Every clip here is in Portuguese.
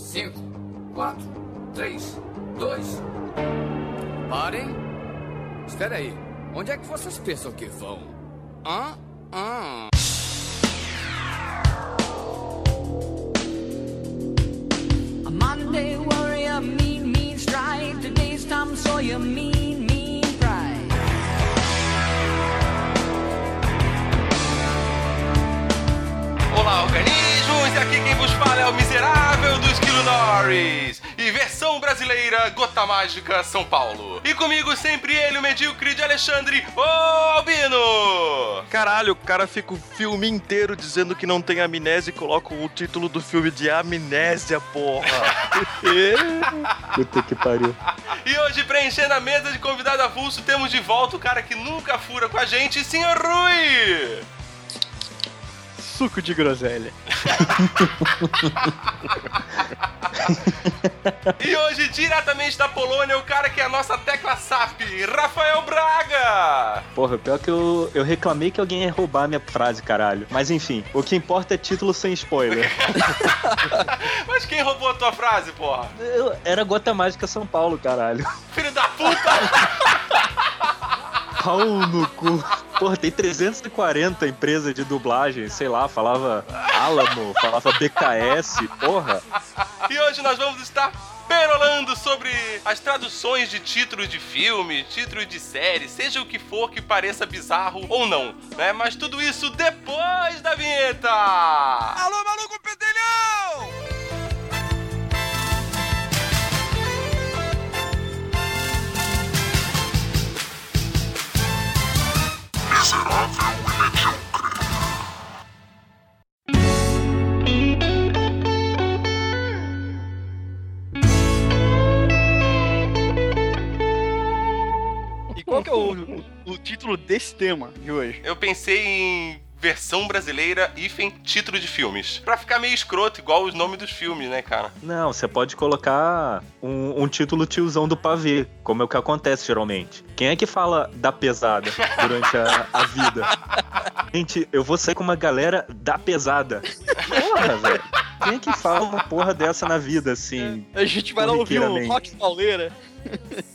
5, 4, 3, 2. Parem. Espera aí. Onde é que vocês pensam que vão? Hã? Hã? A Monday warrior, mean, mean strike. Today's Tom Sawyer, mean, mean pride. Olá, organismos! E aqui quem vos fala é o miserável do Esquilo Norris. E versão brasileira, Gota Mágica, São Paulo. E comigo sempre ele, o medíocre de Alexandre, o Albino! Caralho, o cara fica o filme inteiro dizendo que não tem amnésia e coloca o título do filme de Amnésia, porra. Puta que pariu. E hoje, preenchendo a mesa de convidado avulso, temos de volta o cara que nunca fura com a gente, Sr. Rui! Suco de groselha. E hoje, diretamente da Polônia, o cara que é a nossa tecla SAP, Rafael Braga! Porra, pior que eu, eu reclamei que alguém ia roubar a minha frase, caralho. Mas enfim, o que importa é título sem spoiler. Mas quem roubou a tua frase, porra? Eu- era Gota Mágica São Paulo, caralho. Filho da puta! Pau no cu. Porra, tem 340 empresas de dublagem, sei lá, falava Alamo, falava BKS, porra. E hoje nós vamos estar perolando sobre as traduções de títulos de filme, títulos de série, seja o que for que pareça bizarro ou não, né? Mas tudo isso depois da vinheta! Alô, maluco pedelhão! Título desse tema de hoje? Eu pensei em versão brasileira hífen título de filmes. Pra ficar meio escroto, igual os nomes dos filmes, né, cara? Não, você pode colocar um, um título tiozão do pavê, como é o que acontece geralmente. Quem é que fala da pesada durante a, a vida? Gente, eu vou sair com uma galera da pesada. Porra, velho. Quem é que fala uma porra dessa na vida, assim? A gente vai lá ouvir um Corriqueiramente. rock pauleira.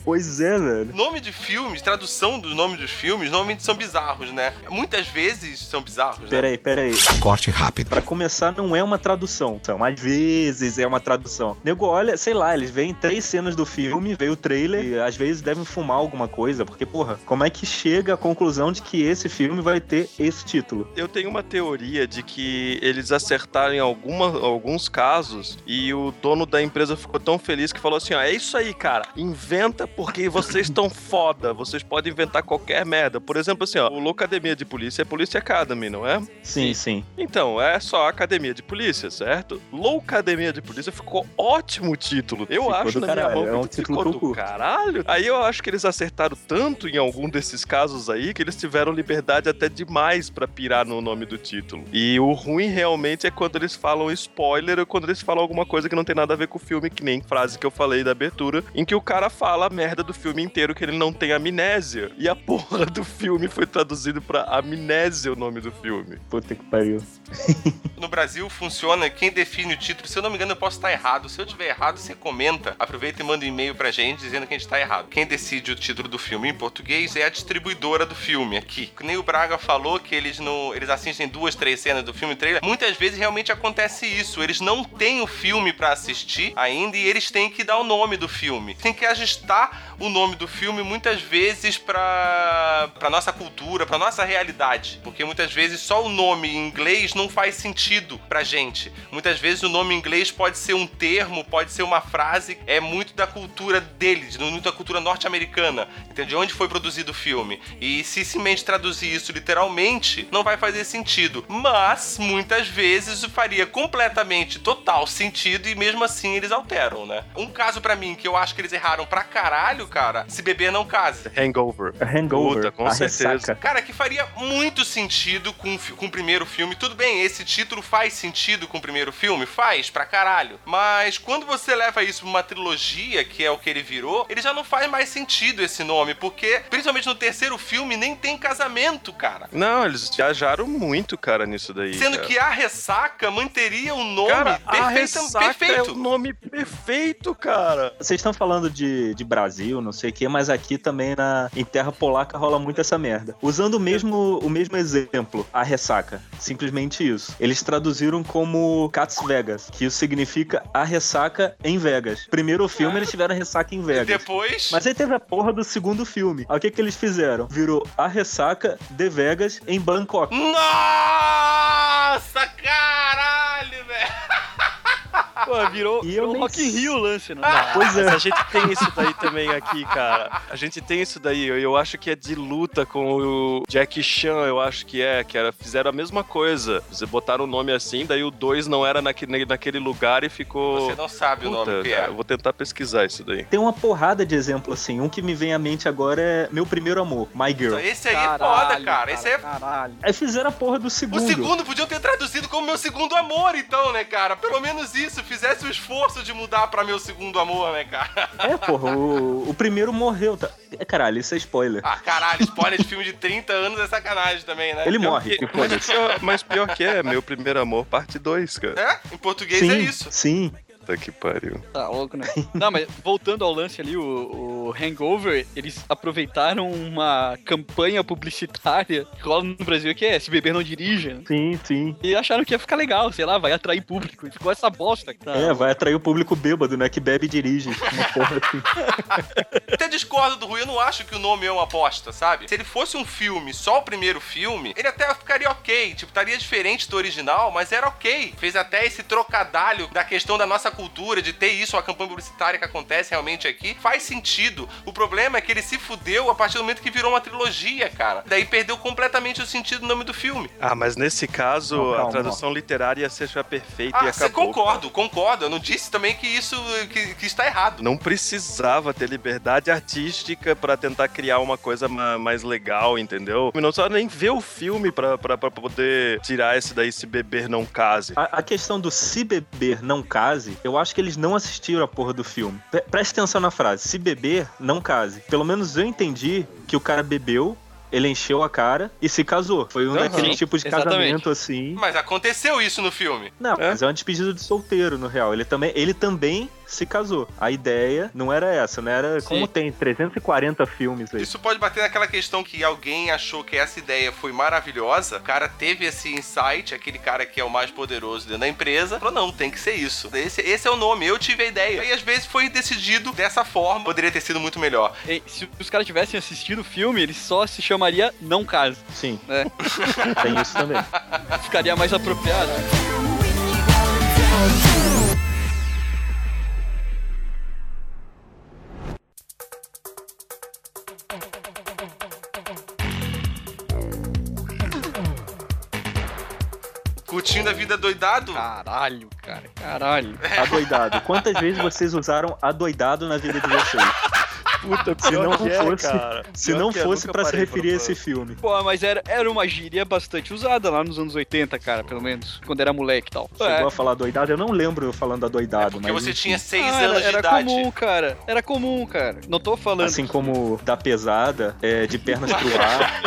Pois é, velho. Nome de filmes, tradução dos nomes dos filmes, normalmente são bizarros, né? Muitas vezes são bizarros, né? Peraí, peraí. Corte rápido. Pra começar, não é uma tradução. Então, às vezes é uma tradução. Nego, olha, sei lá, eles veem três cenas do filme, veio o trailer, e às vezes devem fumar alguma coisa, porque, porra, como é que chega à conclusão de que esse filme vai ter esse título? Eu tenho uma teoria de que eles acertaram em alguma, alguns casos e o dono da empresa ficou tão feliz que falou assim: ó, é isso aí, cara, inventa porque vocês estão foda, vocês podem inventar qualquer merda. Por exemplo, assim, ó, o Loucademia de Polícia é Police Academy, não é? Sim, sim. Então, é só Academia de Polícia, certo? Loucademia de Polícia ficou ótimo o título. Eu Ficou acho na minha caralho, mão é um que título ficou do curto. caralho. Aí eu acho que eles acertaram tanto em algum desses casos aí que eles tiveram liberdade até demais pra pirar no nome do título. E o ruim realmente é quando eles falam spoiler ou quando eles falam alguma coisa que não tem nada a ver com o filme, que nem frase que eu falei da abertura, em que o cara fala a merda do filme inteiro que ele não tem amnésia. E a porra do filme foi traduzido pra amnésia o nome do filme. Puta que pariu. No Brasil funciona quem define o título. Se eu não me engano, eu posso estar errado. Se eu tiver errado, você comenta. Aproveita e manda um e-mail pra gente dizendo que a gente tá errado. Quem decide o título do filme em português é a distribuidora do filme aqui. Que nem o Braga falou que eles não. Eles assistem duas, três cenas do filme trailer. Muitas vezes realmente acontece isso. Eles não têm o filme pra assistir ainda e eles têm que dar o nome do filme. Tem que ajustar o nome do filme muitas vezes pra, pra nossa cultura, pra nossa realidade. Porque muitas vezes só o nome em inglês não faz sentido pra gente. Muitas vezes o nome em inglês pode ser um termo, pode ser uma frase, é muito da cultura deles, muito da cultura norte-americana, entende? De onde foi produzido o filme. E se simplesmente traduzir isso literalmente, não vai fazer sentido. Mas, muitas vezes, faria completamente total sentido e mesmo assim eles alteram, né? Um caso pra mim que eu acho que eles erraram pra caralho cara. Se beber, não case. Hangover. Hangover, Puta, com a certeza. ressaca. Cara, que faria muito sentido com, com o primeiro filme. Tudo bem, esse título faz sentido com o primeiro filme? Faz, pra caralho. Mas quando você leva isso pra uma trilogia, que é o que ele virou, ele já não faz mais sentido esse nome, porque, principalmente no terceiro filme, nem tem casamento, cara. Não, eles viajaram muito, cara, nisso daí. Sendo cara. que a ressaca manteria o nome Cara, a perfeita- ressaca é perfeito. o nome perfeito, cara. Vocês estão falando de, de Brasil, não sei o quê, mas aqui também na, em terra polaca rola muito essa merda. Usando o mesmo, o mesmo exemplo, a ressaca. Simplesmente isso. Eles traduziram como Cats Vegas, que isso significa a ressaca em Vegas. Primeiro filme eles tiveram a ressaca em Vegas. Depois. Mas aí teve a porra do segundo filme. Aí o que, que eles fizeram? Virou a ressaca de Vegas em Bangkok. Nossa, caralho, velho. Pô, virou, E eu virou Rock in Rio o lance, né? Pois é. Mas a gente tem isso daí também aqui, cara. A gente tem isso daí. Eu, eu acho que é de luta com o Jack Chan, eu acho que é, que era, fizeram a mesma coisa. Você botaram o nome assim, daí o 2 não era naquele, naquele lugar e ficou. Você não sabe o Puta, nome que cara, é. eu vou tentar pesquisar isso daí. Tem uma porrada de exemplo assim. Um que me vem à mente agora é Meu Primeiro Amor, My Girl. Esse aí é foda, cara. Esse aí é Caralho. Aí fizeram a porra do O segundo. segundo podiam ter traduzido como meu segundo amor, então, né, cara? Pelo menos isso, fizesse o esforço de mudar pra meu segundo amor, né, cara? É, porra, o, o primeiro morreu. Tá... É, caralho, isso é spoiler. Ah, caralho, spoiler de filme de 30 anos é sacanagem também, né? Ele Pior morre, que- que mas, pior, mas pior que é, meu primeiro amor, parte 2, cara. É? Em português Sim, é isso. sim. Puta que pariu. Tá louco, né? Não, mas voltando ao lance ali, o, o Hangover, eles aproveitaram uma campanha publicitária que rola no Brasil que é Se Beber Não Dirija. né? Sim, sim. E acharam que ia ficar legal, sei lá, vai atrair público. E ficou essa bosta. Tá? É, vai atrair o público bêbado, né? Que bebe e dirige. Uma porra assim. Até discordo do Rui, eu não acho que o nome é uma aposta, sabe? Se ele fosse um filme, só o primeiro filme, ele até ficaria ok. Tipo, estaria diferente do original, mas era ok. Fez até esse trocadalho da questão da nossa cultura, de ter isso, a campanha publicitária que acontece realmente aqui. Faz sentido. O problema é que ele se fudeu a partir do momento que virou uma trilogia, cara. Daí perdeu completamente o sentido do nome do filme. Ah, mas nesse caso, Não, calma, a tradução literária seja perfeita e Ah, você acabou. concordo, concordo. Eu não disse também que isso que, que está errado. Não precisava ter liberdade artística pra tentar criar uma coisa ma- mais legal, entendeu? Não só nem ver o filme pra, pra, pra poder tirar esse daí, se beber não case. A, a questão do se beber não case, eu acho que eles não assistiram a porra do filme. Pre preste atenção na frase. Se beber, não case. Pelo menos eu entendi que o cara bebeu, ele encheu a cara e se casou. Foi um Aham. daqueles tipos de exatamente. casamento assim. Mas aconteceu isso no filme. Não, É? mas é uma despedida de solteiro, no real. Ele também, ele também se casou. A ideia não era essa, não era Sim. como tem 340 filmes aí. Isso pode bater naquela questão que alguém achou que essa ideia foi maravilhosa, o cara teve esse insight, aquele cara que é o mais poderoso dentro da empresa, falou, não, tem que ser isso. Esse, esse é o nome, eu tive a ideia. E às vezes foi decidido dessa forma, poderia ter sido muito melhor. Ei, Se os caras tivessem assistido o filme, ele só se chamaria Não Case. Sim, né? tem isso também. Ficaria mais apropriado. Curtindo a vida doidado? Caralho, cara, caralho. Adoidado. Quantas vezes vocês usaram adoidado na vida de vocês? Puta, Se não que é, fosse- cara. Se Pior não é, fosse pra se referir a esse filme. Pô, mas era, era uma gíria bastante usada lá nos anos 80, cara, pelo menos. Quando era moleque e tal. Chegou É. a falar adoidado? Eu não lembro eu falando adoidado, Porque mas. você enfim. tinha seis Ah, anos era, era de idade. comum, cara. Era comum, cara. Não tô falando. Assim como da pesada, é, de pernas pro ar.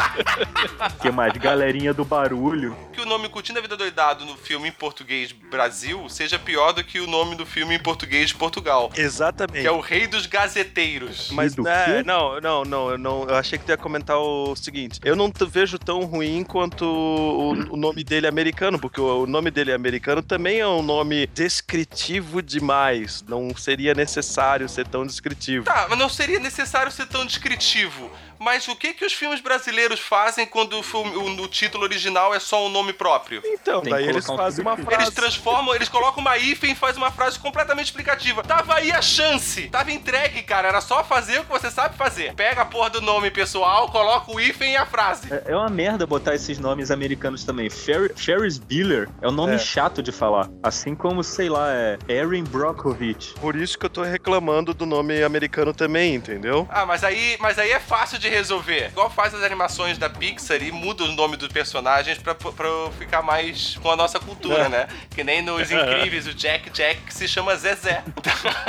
que mais? Galerinha do barulho. Que o nome Curtindo a Vida Doidado no filme em português Brasil seja pior do que o nome do filme em português de Portugal. Exatamente. Que é o Rei dos Gazeteiros. Mas do quê? não, não, não, eu não. Eu achei que tu ia comentar o seguinte. Eu não vejo tão ruim quanto o, o nome dele é americano, porque o, o nome dele é americano também é um nome descritivo demais. Não seria necessário ser tão descritivo. Tá, mas não seria necessário ser tão descritivo. Mas o que que os filmes brasileiros fazem quando o, filme- o- o título original é só um nome próprio? Então, Tem daí eles um fazem uma subtítulo. Eles frase. transformam, eles colocam uma hífen e fazem uma frase completamente explicativa. Tava aí a chance. Tava entregue, cara. Era só fazer o que você sabe fazer. Pega a porra do nome pessoal, coloca o hífen e a frase. É é uma merda botar esses nomes americanos também. Fer Ferris Bueller é um nome É. chato de falar. Assim como, sei lá, é Erin Brockovich. Por isso que eu tô reclamando do nome americano também, entendeu? Ah, mas aí, mas aí é fácil de resolver. Igual faz as animações da Pixar e muda o nome dos personagens pra, pra ficar mais com a nossa cultura, É. né? Que nem nos Incríveis, o Jack Jack que se chama Zezé.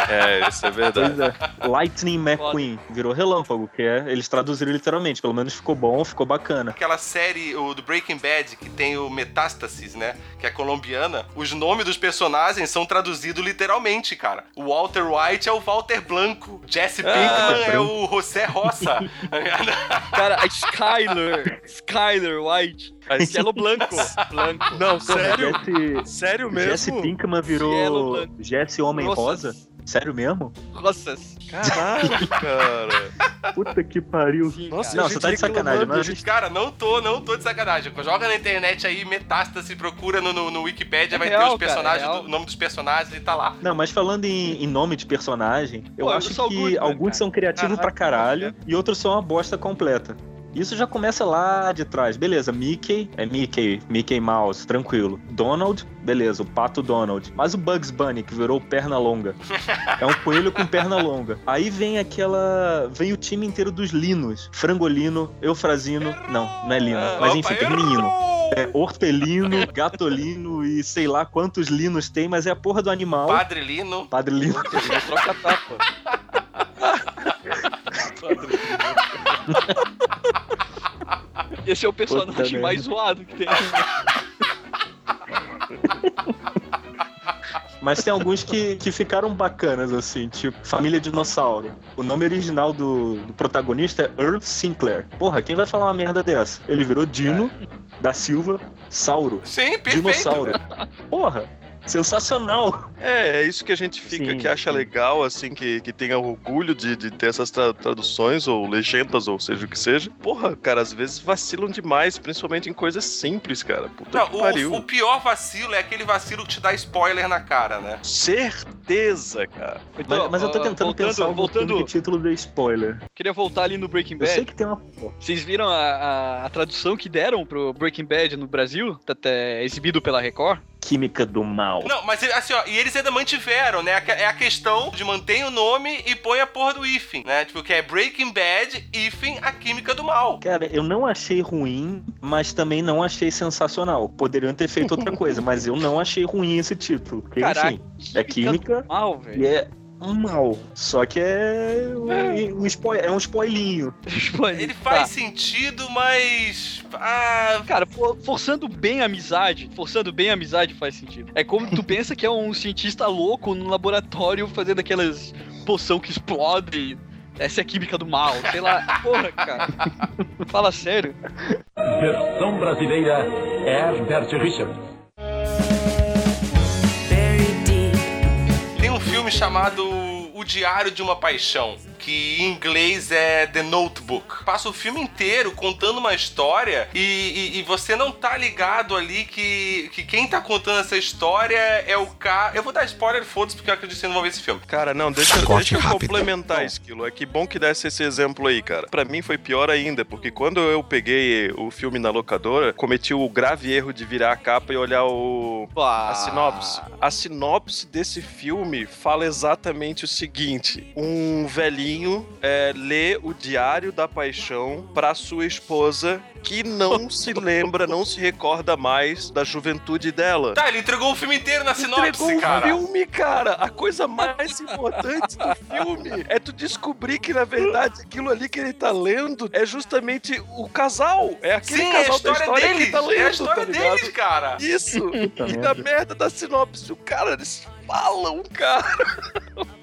É, isso é verdade. Pois é. Lightning McQueen. Virou relâmpago, que é. Eles traduziram literalmente. Pelo menos ficou bom, ficou bacana. Aquela série o, do Breaking Bad que tem o Metástasis, né? Que é colombiana. Os nomes dos personagens são traduzidos literalmente, cara. O Walter White é o Walter Blanco. Jesse Pinkman é o José Roça. Cara, a Skyler. Skyler White. Cielo Blanco. Blanco. Não, sério? Jesse, Sério mesmo? Jesse Pinkman virou. Jesse Homem. Rosa? Sério mesmo? Caralho, cara. Puta que pariu. Sim, Nossa, Não, você tá de sacanagem, mas- gente- Cara, não tô, não tô de sacanagem. Joga na internet aí, Metástase, procura no, no, no Wikipedia, É vai real, ter os cara, personagens, é real. do- o nome dos personagens e tá lá. Não, mas falando em, em nome de personagem, eu Pô, eu acho sou que Goodman, alguns cara. são criativos pra caralho e outros são uma bosta completa. Isso já começa lá de trás. Beleza, Mickey é Mickey, Mickey Mouse, tranquilo. Donald, beleza, o pato Donald. Mas o Bugs Bunny, que virou perna longa. É um coelho com perna longa. Aí vem aquela. Vem o time inteiro dos linos: Frangolino, Eufrazino. Não, não é lino. Mas enfim, errou! É hortelino, gatolino e sei lá quantos linos tem, mas é a porra do animal. Padre Lino. Padre Lino. Troca tapa. Esse é o Puta personagem merda. mais zoado que tem. Mas tem alguns que, que ficaram bacanas, assim, tipo Família Dinossauro. O nome original do, do protagonista é Earl Sinclair. Porra, quem vai falar uma merda dessa? Ele virou Dino da Silva Sauro. Sim, perfeito. Dinossauro. Porra, sensacional. É, é isso que a gente fica, Sim, que acha sim. legal, assim, que, que tenha orgulho de, de ter essas tra- traduções, ou legendas, ou seja o que seja. Porra, cara, às vezes vacilam demais, principalmente em coisas simples, cara. Puta Não, que pariu. o, o pior vacilo é aquele vacilo que te dá spoiler na cara, né? Certeza, cara. Então, mas, mas eu tô tentando voltando, pensar voltando, que título de spoiler. queria voltar ali no Breaking Eu sei Bad. que tem uma. Vocês viram a, a- a tradução que deram pro Breaking Bad no Brasil? Tá até exibido pela Record? Química do mal. Não, mas assim, ó, e eles ainda mantiveram, né? É a questão de manter o nome e põe a porra do hífen, né? Tipo, que é Breaking Bad, hífen, a química do mal. Cara, eu não achei ruim, mas também não achei sensacional. Poderiam ter feito outra coisa, mas eu não achei ruim esse título. Porque, Caraca, enfim, é química Mal, e velho. é um mal. Só que é um, um, spoil, é um spoilinho. Ele tá. faz sentido, mas. Ah. Cara, for- forçando bem a amizade, forçando bem a amizade faz sentido. É como tu pensa que é um cientista louco no laboratório fazendo aquelas poção que explode. Essa é a química do mal, sei lá. Porra, cara. Fala sério. Versão brasileira Herbert Richards. Um filme chamado O Diário de uma Paixão, que em inglês é The Notebook. Passa o filme inteiro contando uma história e, e- e você não tá ligado ali que, que quem tá contando essa história é o cara. Eu vou dar spoiler, foda-se, porque eu acredito que vocês não vão ver esse filme. Cara, não, deixa, deixa eu complementar, Esquilo. É que bom que desse esse exemplo aí, cara. Pra mim foi pior ainda, porque quando eu peguei o filme na locadora, cometi o grave erro de virar a capa e olhar o, a sinopse. A sinopse desse filme fala exatamente o seguinte: um velhinho é, lê o Diário da Paixão pra sua esposa que não se lembra, não se recorda mais da juventude dela. Tá, ele entregou o filme inteiro na sinopse, Entregou o cara. filme, cara. A coisa mais importante do filme é tu descobrir que, na verdade, aquilo ali que ele tá lendo é justamente o casal. É aquele Sim, é a casal da história história que deles. ele tá lendo, é a história tá ligado? deles, cara. Isso. E na merda da sinopse, o cara, eles falam, cara.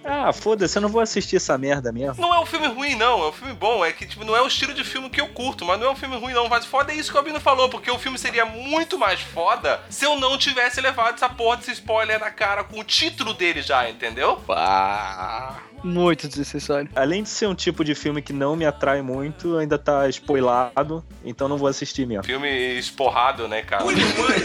Ah, foda-se, eu não vou assistir essa merda mesmo. Não é um filme ruim, não. É um filme bom. É que, tipo, não é o estilo de filme que eu curto, mas não é um filme ruim, não. Mas foda é isso que o Albino falou, porque o filme seria muito mais foda se eu não tivesse levado essa porra desse spoiler na cara com o título dele já, entendeu? Ah, Muito desnecessário. Além de ser um tipo de filme que não me atrai muito, ainda tá spoilado, então não vou assistir mesmo. Filme esporrado, né, cara?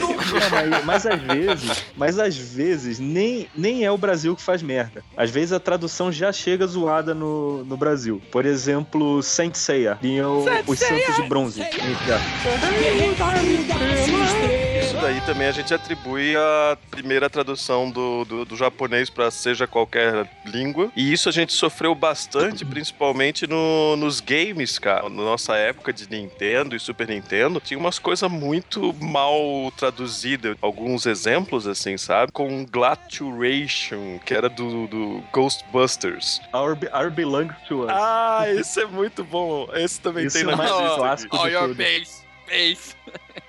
Não, mas, mas às vezes, mas às vezes nem, nem é o Brasil que faz merda. Às vezes a tradução já chega zoada no, no Brasil. Por exemplo, Saint Seiya, vinham os Santos de Bronze. Isso daí também a gente atribui a primeira tradução do, do, do japonês para seja qualquer língua. E isso a gente sofreu bastante, principalmente no, nos games, cara. Na nossa época de Nintendo e Super Nintendo, tinha umas coisas muito mal traduzidas. Alguns exemplos, assim, sabe? Com Glaturation, que era do, do Ghostbusters. Our, our belongs to us. Ah, esse é muito bom. Esse também Isso tem é na mais clássico All your base. Base.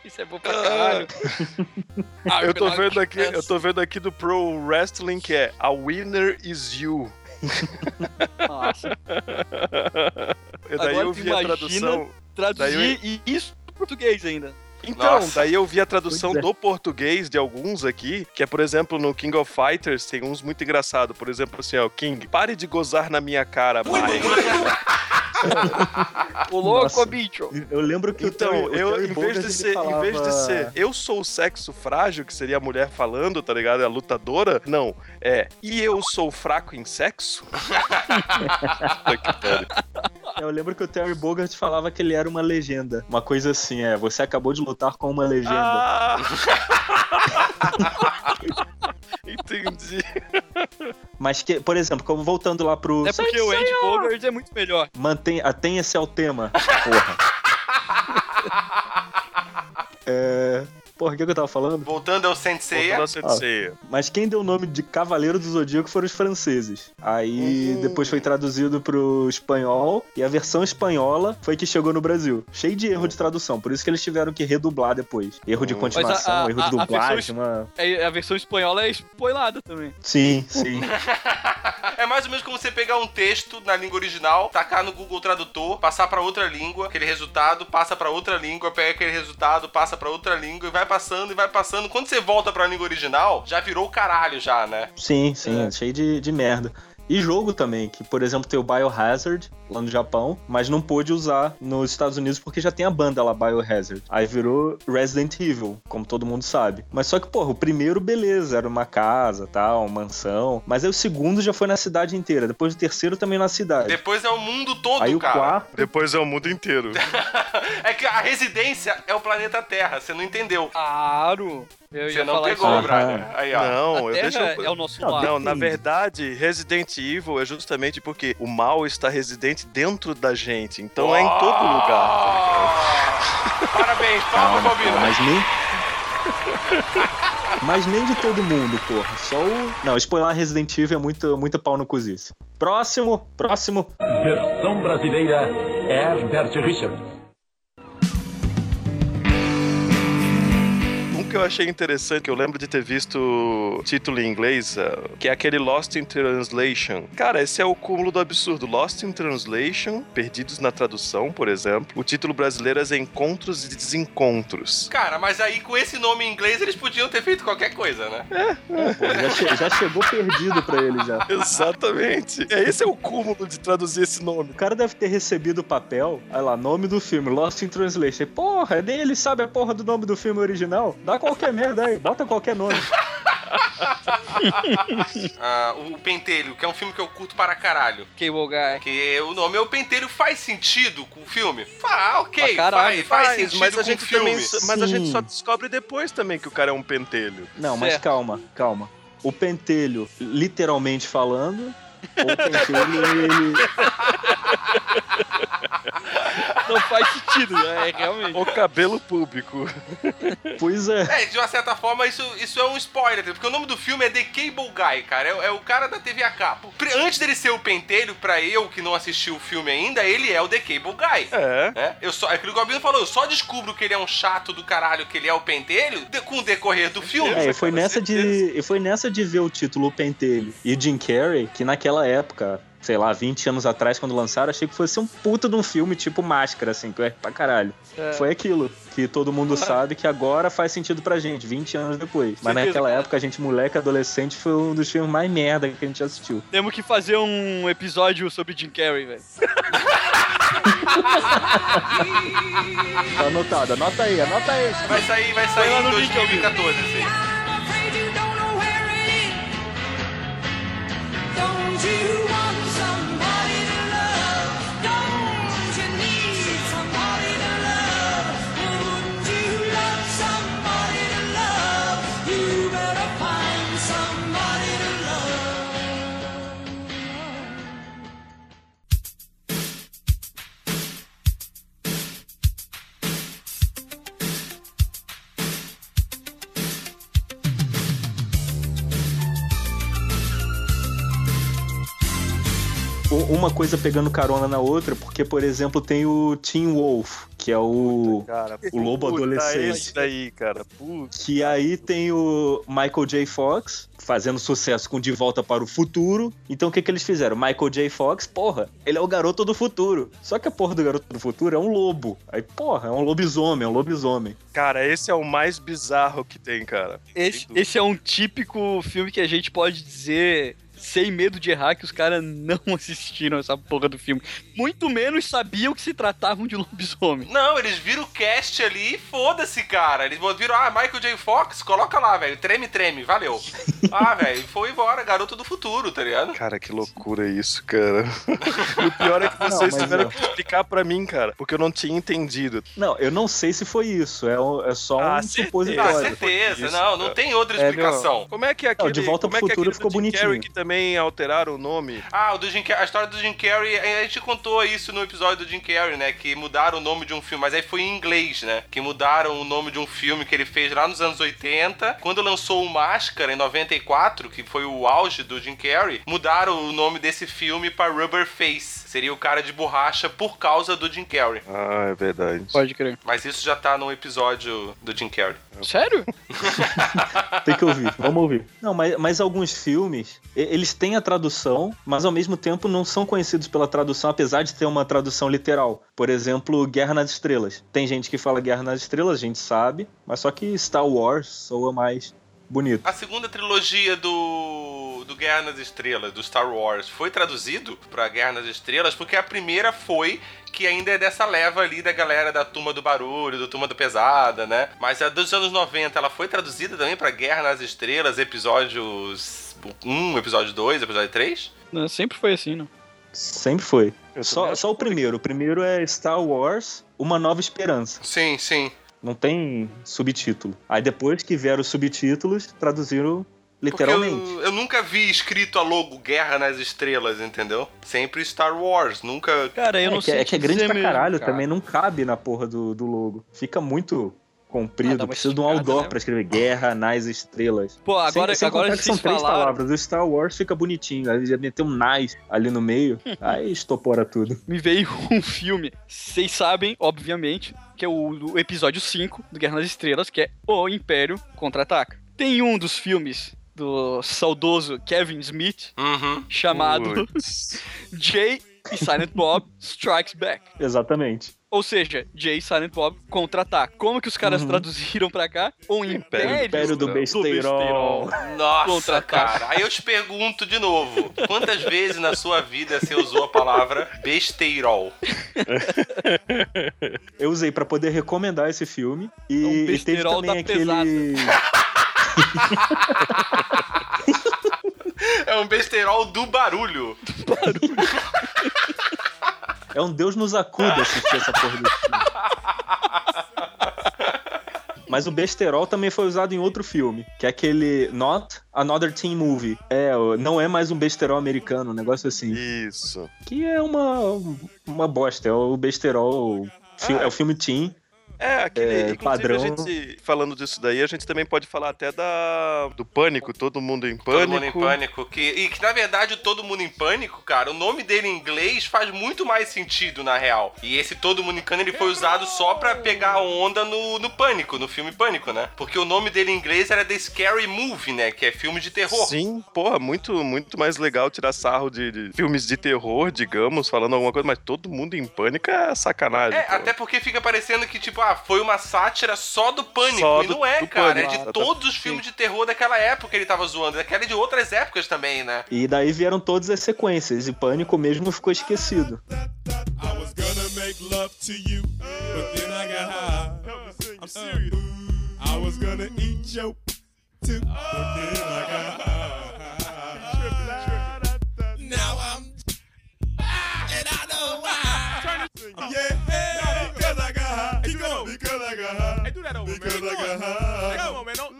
Isso é bom pra caralho. Ah, Eu tô vendo aqui, eu tô vendo aqui do Pro Wrestling que é A Winner is You. Nossa, E daí Agora eu vi a tradução. traduzir e isso pro português ainda. Então, Nossa. daí eu vi a tradução é. do português de alguns aqui, que é, por exemplo, no King of Fighters, tem uns muito engraçados. Por exemplo, assim, ó, King, pare de gozar na minha cara, pai. Ô louco, Nossa. bicho. Eu lembro que o Então, Terry- o eu, Terry em vez, de ser, em vez de falava- ser eu sou o sexo frágil, que seria a mulher falando, tá ligado? É a lutadora. Não, é e eu sou fraco em sexo? Eu lembro que o Terry Bogart falava que ele era uma legenda. Uma coisa assim, é, você acabou de lutar com uma legenda. Ah! Entendi. Mas que, por exemplo, como voltando lá pro. É porque o Andy Bogart é muito melhor. Mantém, atenha-se ao tema. Porra. é. Porra, o que, que eu tava falando? Voltando ao Sensei. Voltando a Sensei. Mas quem deu o nome de Cavaleiro do Zodíaco foram os franceses. Aí Uhum. depois foi traduzido pro espanhol e a versão espanhola foi que chegou no Brasil. Cheio de erro de tradução, por isso que eles tiveram que redublar depois. Erro de Uhum. continuação, Mas a- a- erro de a- a dublagem, versão uma... É, A versão espanhola é spoilada também. Sim, sim. É mais ou menos como você pegar um texto na língua original, tacar no Google Tradutor, passar pra outra língua, aquele resultado, passa pra outra língua, pega aquele resultado, passa pra outra língua e vai passando e vai passando. Quando você volta pra língua original, já virou o caralho já, né? Sim, sim, cheio de, de merda. E jogo também, que por exemplo tem o Biohazard lá no Japão, mas não pôde usar nos Estados Unidos porque já tem a banda lá, Biohazard. Aí virou Resident Evil, como todo mundo sabe. Mas só que, porra, o primeiro, beleza, era uma casa, tal, uma mansão. Mas aí o segundo já foi na cidade inteira, depois o terceiro também na cidade. Depois é o mundo todo, Aí o cara. quarto. Depois é o mundo inteiro. É que a residência é o planeta Terra, você não entendeu. Claro. Eu Você ia não falar pegou, isso. Brother. Aí, ó. Não, A eu Terra deixo. é o nosso Não, lar. Não, na verdade, Resident Evil é justamente porque o mal está residente dentro da gente. Então é em todo lugar. Parabéns, palma, Bobino. Mas nem. Mas nem de todo mundo, porra. Só o. Não, spoiler Resident Evil é muito, muito pau no cozice. Próximo, próximo. Versão brasileira Herbert Richards. Que eu achei interessante, que eu lembro de ter visto o título em inglês, uh, que é aquele Lost in Translation. Cara, esse é o cúmulo do absurdo. Lost in Translation, Perdidos na Tradução, por exemplo. O título brasileiro é Encontros e Desencontros. Cara, mas aí com esse nome em inglês eles podiam ter feito qualquer coisa, né? Pô, já, che- já chegou perdido pra ele já. Exatamente. É, esse é o cúmulo de traduzir esse nome. O cara deve ter recebido o papel, olha lá, nome do filme, Lost in Translation. Porra, nem ele sabe a porra do nome do filme original. Dá qualquer merda aí, bota qualquer nome. Ah, o Pentelho, que é um filme que eu curto para caralho. Cable Guy. Que o nome é o Pentelho faz sentido com o filme? Ah, ok, caralho, faz, faz Faz, sentido mas com a gente o filme. também, mas a gente só descobre depois também que o cara é um pentelho. Não, mas Certo. calma, calma. O pentelho, literalmente falando, Não faz sentido, né? É, realmente. O cabelo público. Pois é. É, de uma certa forma, isso, isso é um spoiler, porque o nome do filme é The Cable Guy, cara. É, é o cara da TV a cabo. Antes dele ser o pentelho, pra eu que não assisti o filme ainda, ele é o The Cable Guy. É. É, eu só, é aquilo que o Gobino falou, eu só descubro que ele é um chato do caralho, que ele é o pentelho, de- com o decorrer do filme. É, e foi nessa de, e foi nessa de ver o título O Pentelho e Jim Carrey que naquela época sei lá, 20 anos atrás, quando lançaram, achei que fosse um puta de um filme tipo Máscara, assim, que é pra caralho. É. Foi aquilo que todo mundo sabe que agora faz sentido pra gente, 20 anos depois. Mas Certeza, naquela época, a gente, moleque, adolescente, foi um dos filmes mais merda que a gente assistiu. Temos que fazer um episódio sobre Jim Carrey, velho. Tá anotado, anota aí, anota aí. Vai sair, vai sair em no 2014, 2014, assim. Coisa pegando carona na outra, porque, por exemplo, tem o Teen Wolf, que é o. Cara, O lobo puta, adolescente. Esse daí, cara. Puta. Que aí tem o Michael J. Fox fazendo sucesso com De Volta para o Futuro. Então o que, que eles fizeram? Michael J. Fox, porra, ele é o garoto do futuro. Só que a porra do garoto do futuro é um lobo. Aí, porra, é um lobisomem, é um lobisomem. Cara, esse é o mais bizarro que tem, cara. Esse, esse é um típico filme que a gente pode dizer sem medo de errar que os caras não assistiram essa porra do filme. Muito menos sabiam que se tratavam de lobisomem. Não, eles viram o cast ali e foda-se, cara. Eles viram, ah, Michael J. Fox, coloca lá, velho. Treme, treme, valeu. Ah, velho, foi embora, garoto do futuro, tá ligado? Cara, que loucura isso, cara. e o pior é que vocês mas tiveram eu- que explicar pra mim, cara, porque eu não tinha entendido. Não, eu não sei se foi isso. É, um- é só Ah, um certeza. Ah, supositório. certeza. Isso, não, não cara. tem outra É, meu, explicação. Como é que é aquele, De Volta como é pro que é Futuro aquele ficou bonitinho. Carrey que também alteraram o nome? Ah, o do Jim a história do Jim Carrey, a gente contou isso no episódio do Jim Carrey, né? Que mudaram o nome de um filme, mas aí foi em inglês, né? Que mudaram o nome de um filme que ele fez lá nos anos 80. Quando lançou o Máscara, em 94, que foi o auge do Jim Carrey, mudaram o nome desse filme pra Rubber Face. Seria o cara de borracha por causa do Jim Carrey. Ah, é verdade. Pode crer. Mas isso já tá no episódio do Jim Carrey. Sério? Tem que ouvir, vamos ouvir. Não, mas, mas alguns filmes, eles têm a tradução, mas ao mesmo tempo não são conhecidos pela tradução, apesar de ter uma tradução literal. Por exemplo, Guerra nas Estrelas. Tem gente que fala Guerra nas Estrelas, a gente sabe, mas só que Star Wars soa mais bonito. A segunda trilogia do, do Guerra nas Estrelas, do Star Wars, foi traduzido pra Guerra nas Estrelas, porque a primeira foi que ainda é dessa leva ali da galera da Turma do Barulho, do Turma do Pesada, né? Mas a dos anos 90, ela foi traduzida também pra Guerra nas Estrelas, episódios 1, episódio 2, episódio 3? Não, sempre foi assim, não. Sempre foi. Eu Só, só o primeiro. O primeiro é Star Wars, Uma Nova Esperança. Sim, sim. Não tem subtítulo. Aí depois que vieram os subtítulos, traduziram literalmente. eu, eu nunca vi escrito a logo Guerra nas Estrelas, entendeu? Sempre Star Wars, nunca... Cara, eu é, não que, sei. é que é grande pra caralho, cara. também não cabe na porra do, do logo. Fica muito Ah, comprido, uma precisa de um outdoor né? pra escrever Guerra nas Estrelas. Pô, agora, sem, sem agora que são três falaram. palavras. O Star Wars fica bonitinho. Aí já meteu um nice ali no meio, aí estopora tudo. me veio um filme. Vocês sabem, obviamente, que é o, o episódio 5 do Guerra nas Estrelas, que é O Império Contra-Ataca. Tem um dos filmes do saudoso Kevin Smith Uhum. chamado Putz. Jay e Silent Bob Strikes Back. Exatamente. Ou seja, Jay e Silent Bob contra-ataca. Como que os caras Uhum. traduziram pra cá? O Império, Império do Besteirol. Nossa, cara. Aí eu te pergunto de novo: quantas vezes na sua vida você usou a palavra besteirol? Eu usei pra poder recomendar esse filme. E, um e teve também da aquele. É um besteirol do barulho. É um Deus nos acuda assistir essa porra desse filme. Mas o besterol também foi usado em outro filme, que é aquele Not Another Teen Movie. É, não é mais um besterol americano, um negócio assim. Isso. Que é uma, uma bosta, é o besterol. Ah. É o filme teen. É, aquele É, padrão. A gente, falando disso daí, a gente também pode falar até da do pânico, todo mundo em Todo pânico. mundo em pânico. Que, e que, na verdade, o Todo Mundo em Pânico, cara, o nome dele em inglês faz muito mais sentido, na real. E esse Todo Mundo em Pânico, ele foi usado só pra pegar a onda no, no Pânico, no filme Pânico, né? Porque o nome dele em inglês era The Scary Movie, né? Que é filme de terror. Sim, porra, muito, muito mais legal tirar sarro de, de filmes de terror, digamos, falando alguma coisa, mas todo mundo em pânico é sacanagem. É, pô. até porque fica parecendo que, tipo, ah, foi uma sátira só do pânico. Só e do- não é, cara. Pânico, é de todos os filmes de terror daquela época que ele tava zoando. Daquela e de outras épocas também, né? E daí vieram todas as sequências, e Pânico mesmo ficou esquecido. I was gonna make love to you, but then I got high. I'm serious. I was gonna eat your too, but then I got high. Now I'm and I know why. Yeah, Because I got high. Hey, do that over, because I got high. come on, man. Don't,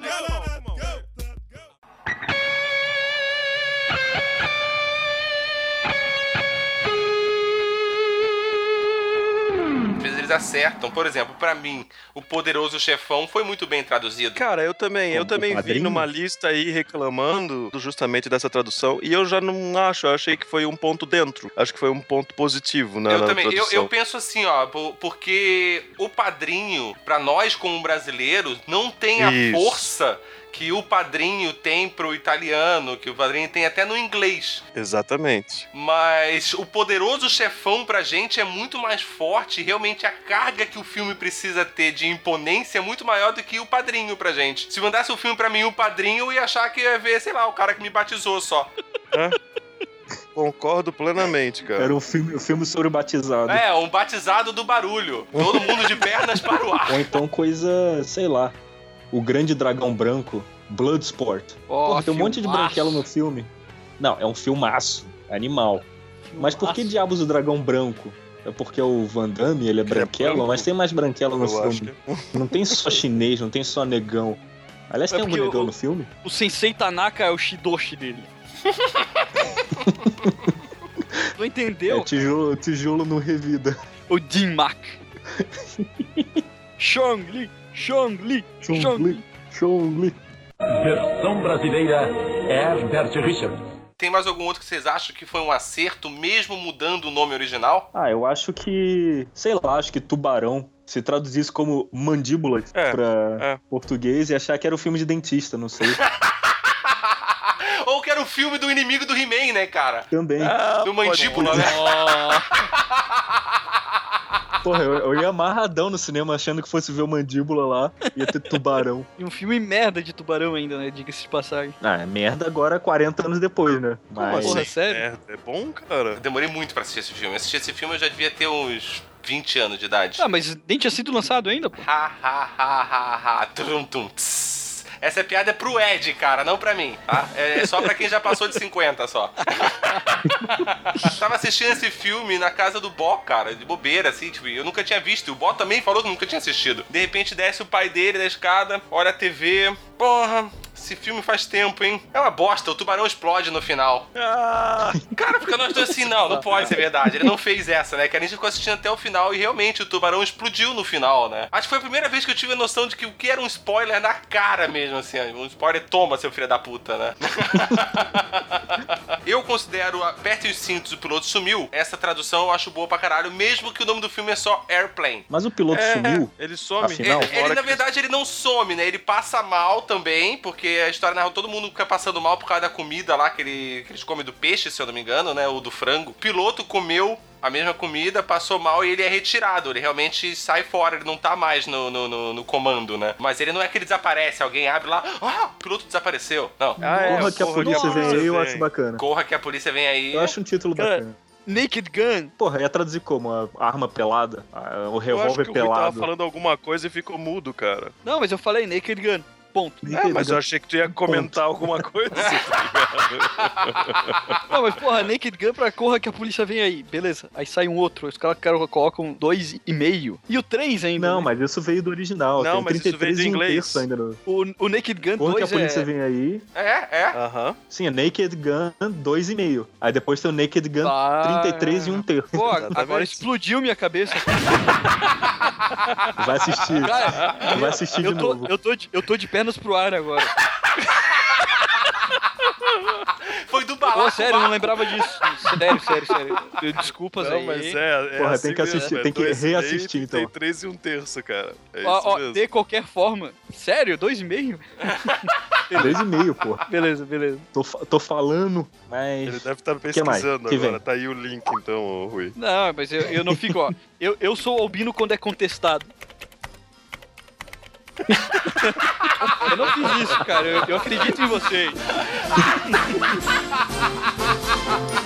acertam. Por exemplo, pra mim, o Poderoso Chefão foi muito bem traduzido. Cara, eu também, eu também vi numa lista aí reclamando justamente dessa tradução, e eu já não acho, eu achei que foi um ponto dentro. Acho que foi um ponto positivo na, Eu na também, eu, tradução. eu penso assim, ó, po- porque o padrinho, pra nós como brasileiros, não tem a Isso. força que o padrinho tem pro italiano, que o padrinho tem até no inglês. Exatamente. Mas o poderoso chefão pra gente é muito mais forte, e realmente a carga que o filme precisa ter de imponência é muito maior do que o padrinho pra gente. Se mandasse o filme pra mim, o padrinho, eu ia achar que ia ver, sei lá, o cara que me batizou só. Concordo plenamente, cara. Era um filme, um filme sobre o batizado. É, um batizado do barulho. Todo mundo de pernas para o ar. Ou então coisa, sei lá, o grande dragão branco, Bloodsport. Ó, Porra, tem um monte de filmaço. branquelo no filme. Não, é um filmaço, animal. Mas por que Filmaço. diabos o dragão branco? É porque o Van Damme, ele é é branquelo, branco? mas tem mais branquelo no Eu filme. que... Não tem só chinês, não tem só negão. Aliás, É tem algum negão o- no filme? O Sensei Tanaka é o Shidoshi dele. Não É entendeu? tijolo, tijolo no revida. O Jin Mak. Chong Li, Chong Li, Chong Chong Li. Li, Chong Li. Versão brasileira Herbert Richards. Tem mais algum outro que vocês acham que foi um acerto, mesmo mudando o nome original? Ah, eu acho que. Sei lá, acho que tubarão. Se traduzisse como mandíbula É, pra é. português e achar que era um filme de dentista, não sei. Ou que era o filme do inimigo do He-Man, né, cara? Também. Ah, Do mandíbula, né? Porra, eu, eu ia amarradão no cinema achando que fosse ver o mandíbula lá, ia ter tubarão. e um filme merda de tubarão ainda, né? Diga-se de passagem. Ah, é merda agora 40 anos depois, né? Mas. Porra, assim? sério? É, é bom, cara. Eu demorei muito pra assistir esse filme. Eu assisti esse filme eu já devia ter uns 20 anos de idade. Ah, mas nem tinha sido lançado ainda, pô. Ha, ha, ha, ha, ha. Tum, tum, tss. Essa piada é pro Ed, cara, não pra mim, tá? É só pra quem já passou de 50 só. Tava assistindo esse filme na casa do Bó, cara, de bobeira, assim, tipo, eu nunca tinha visto. O Bó também falou que nunca tinha assistido. De repente desce o pai dele da escada, olha a TV. Porra, esse filme faz tempo, hein? É uma bosta, o tubarão explode no final. Ah, Cara, porque nós dois assim, não, não pode ser verdade. Ele não fez essa, né? Que a gente ficou assistindo até o final e realmente o tubarão explodiu no final, né? Acho que foi a primeira vez que eu tive a noção de que o que era um spoiler na cara mesmo, assim. Um spoiler toma, seu filho da puta, né? eu considero Aperte os cintos, o piloto sumiu. Essa tradução eu acho boa pra caralho, mesmo que o nome do filme é só Airplane. Mas o piloto é, sumiu. Ele some. Afinal. Ele, ele, na verdade, ele não some, né? Ele passa mal também, porque a história narra todo mundo fica passando mal por causa da comida lá que, ele, que eles comem do peixe, se eu não me engano, né? Ou do frango. O piloto comeu a mesma comida, passou mal e ele é retirado. Ele realmente sai fora, ele não tá mais no, no, no- no comando, né? Mas ele não é que ele desaparece, alguém abre lá, ah, o piloto desapareceu. Não. Ah, é, Porra que a polícia vem a aí, eu acho bacana. Corra que a polícia vem aí. Eu acho um título Cara, bacana. Naked Gun. Porra, ia traduzir como? A arma pelada? Ah, O Eu acho revólver que o Rui tava pelado. falando alguma coisa e ficou mudo, cara. Não, mas eu falei Naked Gun. Ponto. É, mas eu achei que tu ia comentar alguma coisa. Não, mas porra, Naked Gun pra corra que a polícia vem aí. Beleza. Aí sai um outro. Os caras cara, colocam dois e meio. E o 3 ainda. Não, né? mas isso veio do original. Não, Tem mas isso 33 veio do inglês. ainda. No... O, o Naked Gun Porra que a 2 polícia é... vem aí. É, é. Aham. Sim, é Naked Gun 2,5. Aí depois tem o Naked Gun Ah. 33 e um terço. Pô, agora explodiu minha cabeça. Vai assistir. Cara, Vai assistir de eu tô, novo. eu, tô de, eu tô de pernas pro ar agora. Foi do Pô, balaco. sério, eu não lembrava disso. Sério, sério, sério. Desculpas Não, aí. mas é. é Porra, assim tem que mesmo, assistir, é tem que reassistir, então. Tem três e um terço, cara. É isso Ó, ó, mesmo. de qualquer forma. Sério, dois e meio? Três e meio, pô. Beleza, beleza. Tô, tô falando, Ele mas. deve estar que mais? pesquisando Que agora. vem? Tá aí o link, então, ô, Rui. Não, mas eu, eu não fico, ó. Eu, eu sou albino quando é contestado. eu não fiz isso, cara. Eu, eu acredito em vocês.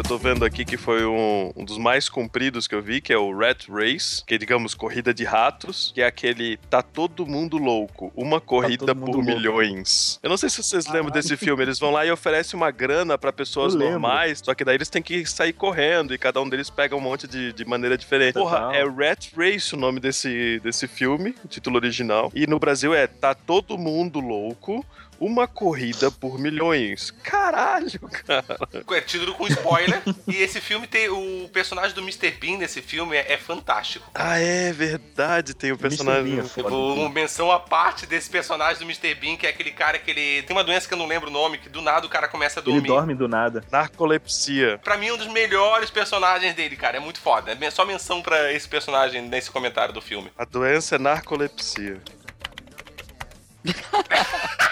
eu tô vendo aqui, que foi um, um dos mais compridos que eu vi, que é o Rat Race, que é, digamos, corrida de ratos, que é aquele Tá Todo Mundo Louco, uma corrida Todo Mundo por Louco. milhões. Eu não sei se vocês lembram desse filme, eles vão lá e oferecem uma grana pra pessoas normais, só que daí eles têm que sair correndo e cada um deles pega um monte de, de maneira diferente. Porra, é Rat Race o nome desse, desse filme, o título original, e no Brasil é Tá Todo Mundo Louco, uma corrida por milhões. Caralho, cara. É título com spoiler. e esse filme tem. O personagem do Mr. Bean nesse filme é, é fantástico. Ah, é verdade, tem o personagem. Bean é. Vou uma menção à parte desse personagem do Mr. Bean, que é aquele cara que ele. Tem uma doença que eu não lembro o nome, que do nada o cara começa a Ele dormir. dorme do nada. Narcolepsia. Pra mim, é um dos melhores personagens dele, cara. É muito foda. É só menção pra esse personagem nesse comentário do filme. A doença é narcolepsia.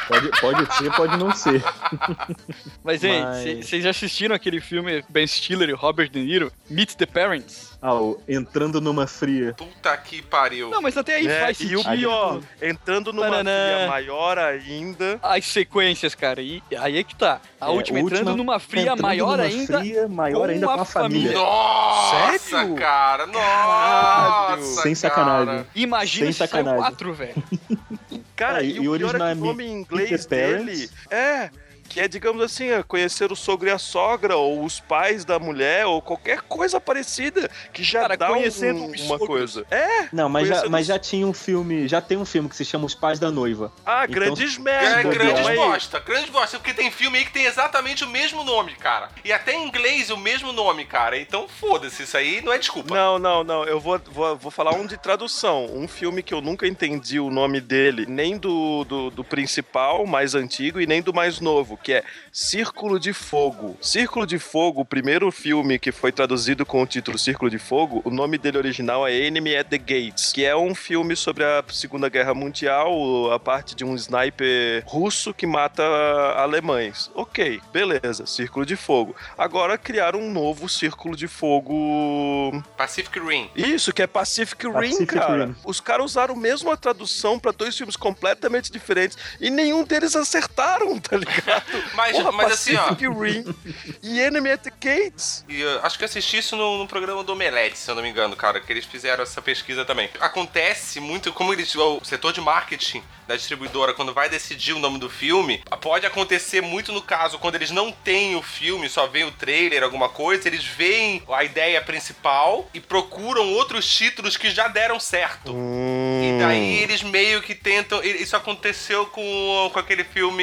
Pode, pode ser, pode não ser. Mas, hein, Mas- vocês já assistiram aquele filme Ben Stiller e Robert De Niro, Meet the Parents? Ah, o entrando numa fria. Puta que pariu. Não, mas até aí É, faz e sentido. o pior, entrando numa Taranã. fria maior ainda. As sequências, cara, e aí é que tá. A É, última entrando última numa fria entrando maior numa ainda. Fria, maior com ainda com a família. família. Nossa, Sério? cara. Nossa. Sem cara. sacanagem. Imagina Sem sacanagem. quatro, velho. Cara, É, e, e o pior é que o é nome em inglês dele é. Que é, digamos assim, é conhecer o sogro e a sogra, ou os pais da mulher, ou qualquer coisa parecida, que já Cara, dá um- uma sogros. coisa. É, Não, mas já, mas os- já tinha um filme, já tem um filme que se chama Os Pais da Noiva. ah, Então- grandes É merda. grande então, aí- bosta, grande bosta, porque tem filme aí que tem exatamente o mesmo nome, cara. E até em inglês o mesmo nome, cara. Então foda-se, isso aí não é desculpa. Não, não, não. Eu vou, vou, vou falar um de tradução. Um filme que eu nunca entendi o nome dele, nem do, do, do principal, mais antigo, e nem do mais novo, que é Círculo de Fogo. Círculo de Fogo, o primeiro filme que foi traduzido com o título Círculo de Fogo, o nome dele original é Enemy at the Gates, que é um filme sobre a Segunda Guerra Mundial, a parte de um sniper russo que mata alemães. Ok, beleza, Círculo de Fogo. Agora criaram um novo Círculo de Fogo Pacific Rim. isso, que é Pacific Rim, Pacific cara. Rim. Os caras usaram mesmo a tradução pra dois filmes completamente diferentes e nenhum deles acertaram, tá ligado? Mas, Porra, mas assim, ó. Rim e Enemy at the Gates. E, acho que eu assisti isso no, no programa do Omelete, se eu não me engano, cara, que eles fizeram essa pesquisa também. Acontece muito, como eles, o setor de marketing da distribuidora, quando vai decidir o nome do filme, pode acontecer muito no caso, quando eles não têm o filme, só vê o trailer, alguma coisa, eles veem a ideia principal e procuram outros títulos que já deram certo. E daí eles meio que tentam. Isso aconteceu com, com aquele filme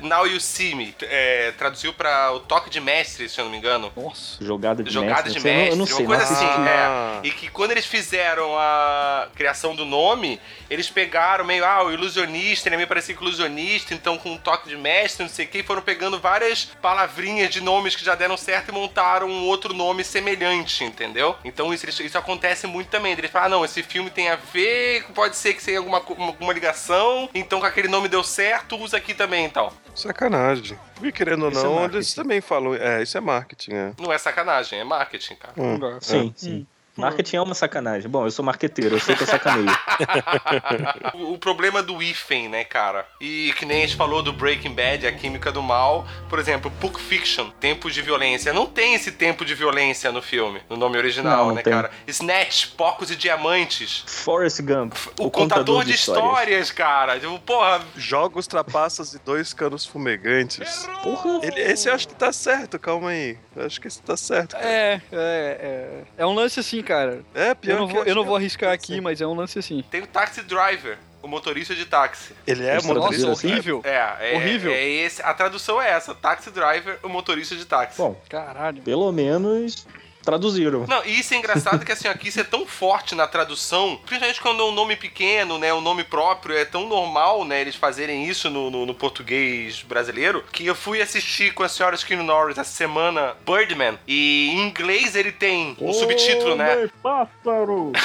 Now You See Me. É, traduziu pra O Toque de Mestre, se eu não me engano. Nossa. Jogada de Jogada mestre. de não sei, eu mestre, não sei, uma coisa não assim. assisti. Ah. É. E que quando eles fizeram a criação do nome, eles pegaram meio, ah, ilusionista, ele é meio parecido com ilusionista, então com um toque de mestre, não sei o que, e foram pegando várias palavrinhas de nomes que já deram certo e montaram um outro nome semelhante, entendeu? Então isso, isso acontece muito também. Eles falam, ah, não, esse filme tem a ver, pode ser que tenha alguma, alguma ligação, então com aquele nome deu certo, usa aqui também, então. Sacanagem. Porque querendo ou é não, marketing. eles também falam. É, isso é marketing, é. Não é sacanagem, é marketing, cara. Hum. Sim, sim. Marketing é uma sacanagem. Bom, eu sou marqueteiro, eu sei que eu sacaneio. o, o problema do hífen, né, cara? E que nem a gente falou do Breaking Bad, a química do mal. Por exemplo, Pulp Fiction, tempo de violência. Não tem esse tempo de violência no filme, no nome original, Não, não né, tem. cara? Snatch, Porcos e Diamantes. Forrest Gump, O, contador, de histórias. cara. Tipo, porra, Jogos, trapaças e dois canos fumegantes. Porra. Ele- esse eu acho que tá certo, calma aí. Eu acho que esse tá certo. cara. É, é, é. É um lance assim, cara. É, pior Eu não que vou, eu não que vou é- arriscar aqui, mas é um lance assim. tem o Taxi Driver. o motorista de táxi. Ele é Nossa, motorista? traduziram horrível. É, é, Horrível. é esse, a tradução é essa, taxi driver, o motorista de táxi. Bom, Caralho. pelo menos traduziram. Não, e isso é engraçado que assim, aqui isso é tão forte na tradução, principalmente quando é um nome pequeno, né? Um nome próprio, é tão normal, né? Eles fazerem isso no, no, no português brasileiro, que eu fui assistir com a senhora Skin Norris essa semana Birdman. E em inglês ele tem um subtítulo, né? pássaro!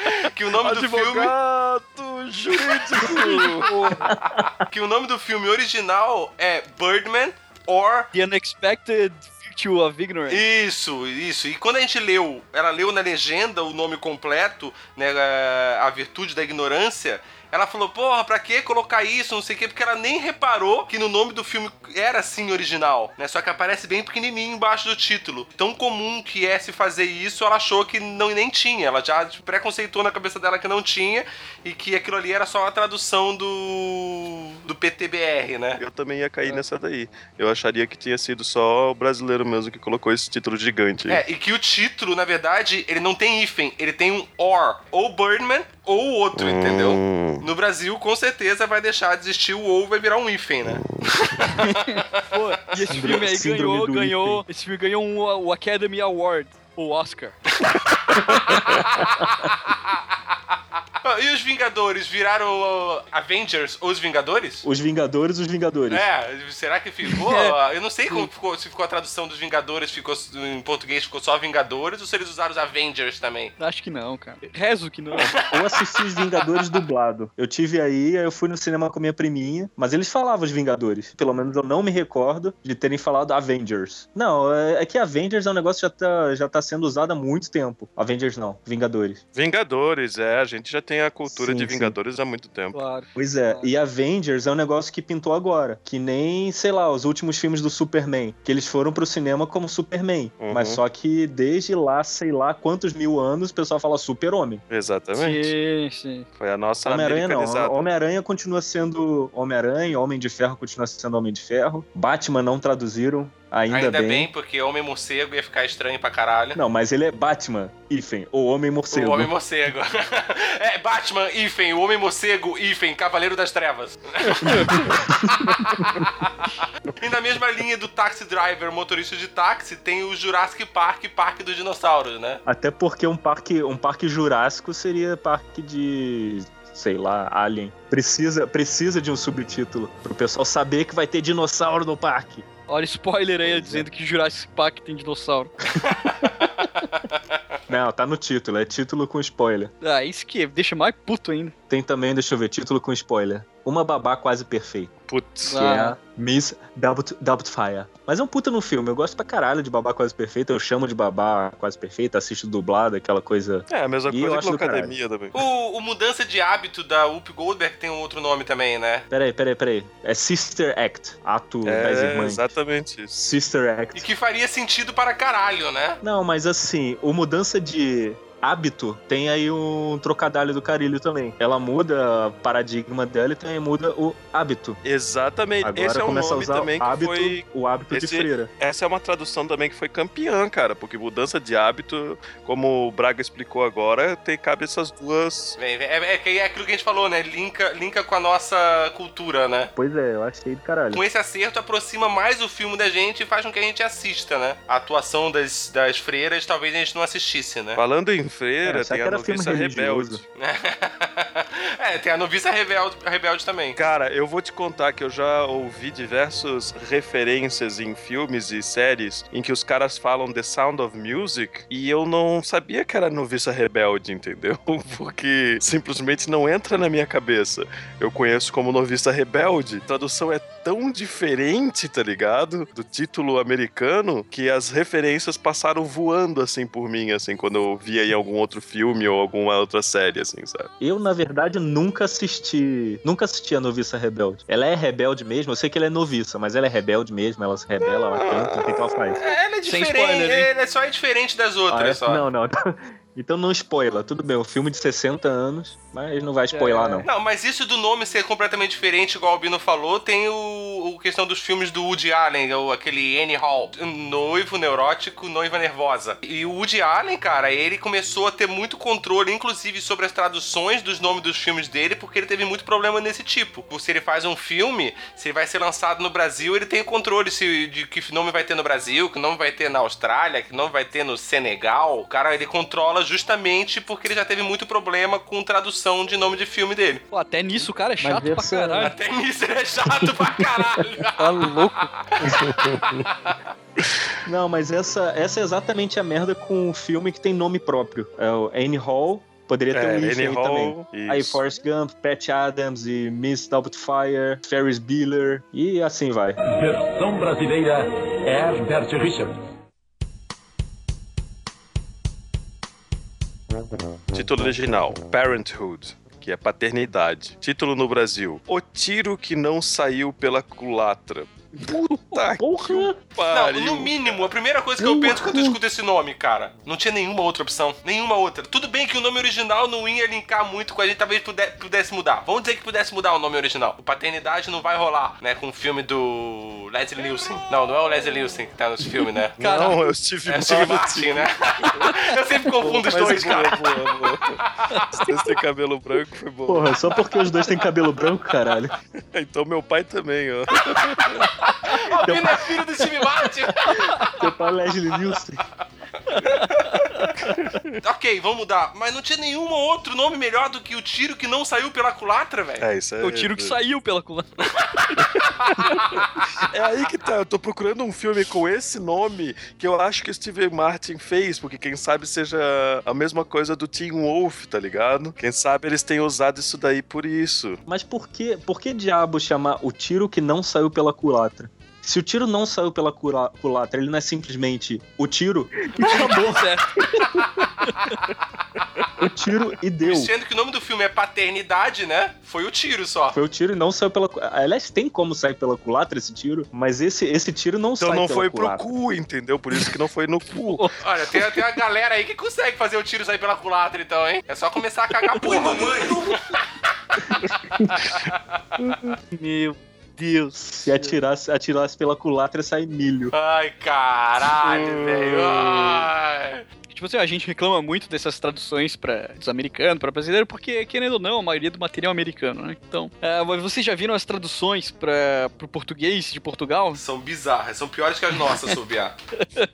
Que o nome do filme. Advogado jurídico! Que o nome do filme original é Birdman or The Unexpected Virtue of Ignorance. Isso, isso. E quando a gente leu, ela leu na legenda o nome completo, né, a virtude da ignorância, ela falou, porra, pra que colocar isso, não sei o quê, porque ela nem reparou que no nome do filme era assim original, né, só que aparece bem pequenininho embaixo do título. Tão comum que é se fazer isso, ela achou que não nem tinha, ela já preconceitou na cabeça dela que não tinha e que aquilo ali era só uma tradução do do PTBR, né? Eu também ia cair nessa daí. Eu acharia que tinha sido só o brasileiro mesmo que colocou esse título gigante. aí. É, e que o título, na verdade, ele não tem hífen, ele tem um or, ou Birdman ou o outro, entendeu? Hum. No Brasil, com certeza vai deixar de existir o ou vai virar um hífen, né? Pô, e esse Síndrome- filme aí síndrome ganhou, ganhou. Esse filme ganhou um, o Academy Award, o Oscar. E os Vingadores viraram Avengers ou os Vingadores? Os Vingadores, os Vingadores. É, será que ficou? É. Eu não sei como ficou, se ficou a tradução dos Vingadores, ficou em português ficou só Vingadores ou se eles usaram os Avengers também. Acho que não, cara. Rezo que não. Eu assisti os Vingadores dublado. Eu tive aí, aí eu fui no cinema com minha priminha, mas eles falavam os Vingadores. Pelo menos eu não me recordo de terem falado Avengers. Não, é, é que Avengers é um negócio que já tá, já tá sendo usado há muito tempo. Avengers não, Vingadores. Vingadores, é. A gente já tem a cultura Sim, de sim. Vingadores há muito tempo. Claro. Pois é, Claro. e Avengers é um negócio que pintou agora. Que nem, sei lá, os últimos filmes do Superman. Que eles foram pro cinema como Superman. Uhum. Mas só que desde lá, sei lá quantos mil anos, o pessoal fala Super-Homem. Exatamente. Sim, sim. Foi a nossa Homem-Aranha não. Homem-Aranha continua sendo Homem-Aranha, Homem de Ferro continua sendo Homem de Ferro. Batman não traduziram, ainda, Ainda, bem. bem. porque Homem Morcego ia ficar estranho pra caralho. Não, mas ele é Batman, Ifen, o Homem Morcego. O Homem Morcego. é, Batman, Ifen, o Homem Morcego, Ifen, Cavaleiro das Trevas. e na mesma linha do Taxi Driver, motorista de táxi, tem o Jurassic Park, Parque dos Dinossauros, né? Até porque um parque, um parque jurássico seria parque de, sei lá, Alien. Precisa, precisa de um subtítulo pro pessoal saber que vai ter dinossauro no parque. Olha, spoiler aí dizendo que Jurassic Park tem dinossauro. Não, tá no título, é título com spoiler. Ah, isso que deixa mais puto ainda. Tem também, deixa eu ver, título com spoiler. Uma babá quase perfeita. Putz. que Ah. é Miss Doubtfire. Doubtfire. Mas é um puta no filme. Eu gosto pra caralho de babá quase perfeita. Eu chamo de babá quase perfeita, assisto dublado, aquela coisa. É, a mesma E coisa que. Academia também. O, o Mudança de Hábito da Whoopi Goldberg tem um outro nome também, né? Peraí, peraí, peraí. É Sister Act. Ato das É, irmãs. exatamente isso. Sister E Act. que faria sentido para caralho, né? Não, mas assim, o mudança de hábito tem aí um trocadilho do carilho também. Ela muda o paradigma dela e também muda o hábito. Exatamente. Agora Esse é um começa a nome usar também o que hábito, foi. o hábito esse- de freira. Essa é uma tradução também que foi campeã, cara, porque mudança de hábito, como o Braga explicou agora, tem cabe essas duas. É, é, que é aquilo que a gente falou, né? Linka, linka com a nossa cultura, né? Pois é, eu achei do caralho. Com esse acerto, aproxima mais o filme da gente e faz com que a gente assista, né? A atuação das, das freiras talvez a gente não assistisse, né? Falando em freira, É, tem a noviça rebelde. é, tem a noviça rebelde, rebelde também. Cara, eu vou te contar que eu já ouvi diversas referências em filmes e séries em que os caras falam The Sound of Music e eu não sabia que era noviça rebelde, entendeu? Porque simplesmente não entra na minha cabeça. Eu conheço como noviça rebelde. A tradução é tão diferente, tá ligado? Do título americano que as referências passaram voando assim por mim, assim, quando eu via em algum outro filme ou alguma outra série, assim, sabe? Eu, na verdade, nunca assisti. Nunca assisti a Noviça Rebelde. Ela é rebelde mesmo, eu sei que ela é noviça, mas ela é rebelde mesmo, ela se rebela, ela canta, o que, que ela faz? Ela é Sem diferente, spoiler, ela é só é diferente das outras, Ah, é? só. Não, não. Então não spoiler, tudo bem, um filme de 60 anos, mas não vai spoiler É. não. Não, mas isso do nome ser completamente diferente, igual o Bino falou, tem o, o questão dos filmes do Woody Allen, o, aquele Annie Hall. Noivo neurótico, noiva nervosa. E o Woody Allen, cara, ele começou a ter muito controle, inclusive sobre as traduções dos nomes dos filmes dele, porque ele teve muito problema nesse tipo. Se ele faz um filme, se ele vai ser lançado no Brasil, ele tem o controle se, de que nome vai ter no Brasil, que nome vai ter na Austrália, que nome vai ter no Senegal. O cara, ele controla justamente porque ele já teve muito problema com tradução de nome de filme dele. Pô, até nisso o cara é chato pra essa- caralho. Até nisso ele é chato pra caralho. Tá louco. Não, mas essa, essa é exatamente a merda com o filme que tem nome próprio. É o Annie Hall, poderia ter É, um aí Hall, também. Aí isso. Forrest Gump, Pat Adams e Miss Doubtfire, Ferris Bueller e assim vai. Versão brasileira Herbert Richards. Título original: Parenthood. Que é paternidade. Título no Brasil: O tiro que não saiu pela culatra. Puta Porra! que Não, pariu. no mínimo, a primeira coisa que eu penso quando eu escuto esse nome, cara, não tinha nenhuma outra opção. Nenhuma outra. Tudo bem que o nome original não ia linkar muito com a gente, talvez pude- pudesse mudar. Vamos dizer que pudesse mudar o nome original. O Paternidade não vai rolar, né? Com o filme do Leslie Nielsen. Não, não é o Leslie Nielsen que tá nos filmes, né? Não, é o Steve É o Steve Martin. Martin, né? eu sempre confundo os dois, boa, cara. boa, boa. Os dois têm cabelo branco, foi bom. Porra, só porque os dois têm cabelo branco, caralho. Então meu pai também, ó. O Bino é filho do Steve Martin. Teu pai é Leslie Nielsen. ok, vamos mudar. Mas não tinha nenhum outro nome melhor do que o tiro que não saiu pela culatra, velho. É, isso é. O tiro que saiu pela culatra. É aí que tá. Eu tô procurando um filme com esse nome que eu acho que o Steve Martin fez, porque quem sabe seja a mesma coisa do Teen Wolf, tá ligado? Quem sabe eles tenham usado isso daí por isso. Mas por que, por que diabo chamar o tiro que não saiu pela culatra? Se o tiro não saiu pela cura- culatra, ele não é simplesmente o tiro e acabou. Certo. o tiro e deu. Sendo que o nome do filme é Paternidade, né? Foi o tiro só. Foi o tiro e não saiu pela. Aliás, tem como sair pela culatra esse tiro, mas esse, esse tiro não Então sai não pela foi pro culatra. cu, entendeu? Por isso que não foi no cu. Olha, tem, tem uma galera aí que consegue fazer o tiro sair pela culatra, então, hein? É só começar a cagar porra, mamãe. Meu Deus. Se atirasse, atirasse pela culatra, sai milho. Ai, caralho, velho. Ai. Tipo assim, a gente reclama muito dessas traduções para dos americanos, para brasileiro, porque, querendo ou não, a maioria do material é americano, né? Então, mas vocês já viram as traduções para pro português de Portugal? São bizarras, são piores que as nossas, Subiá.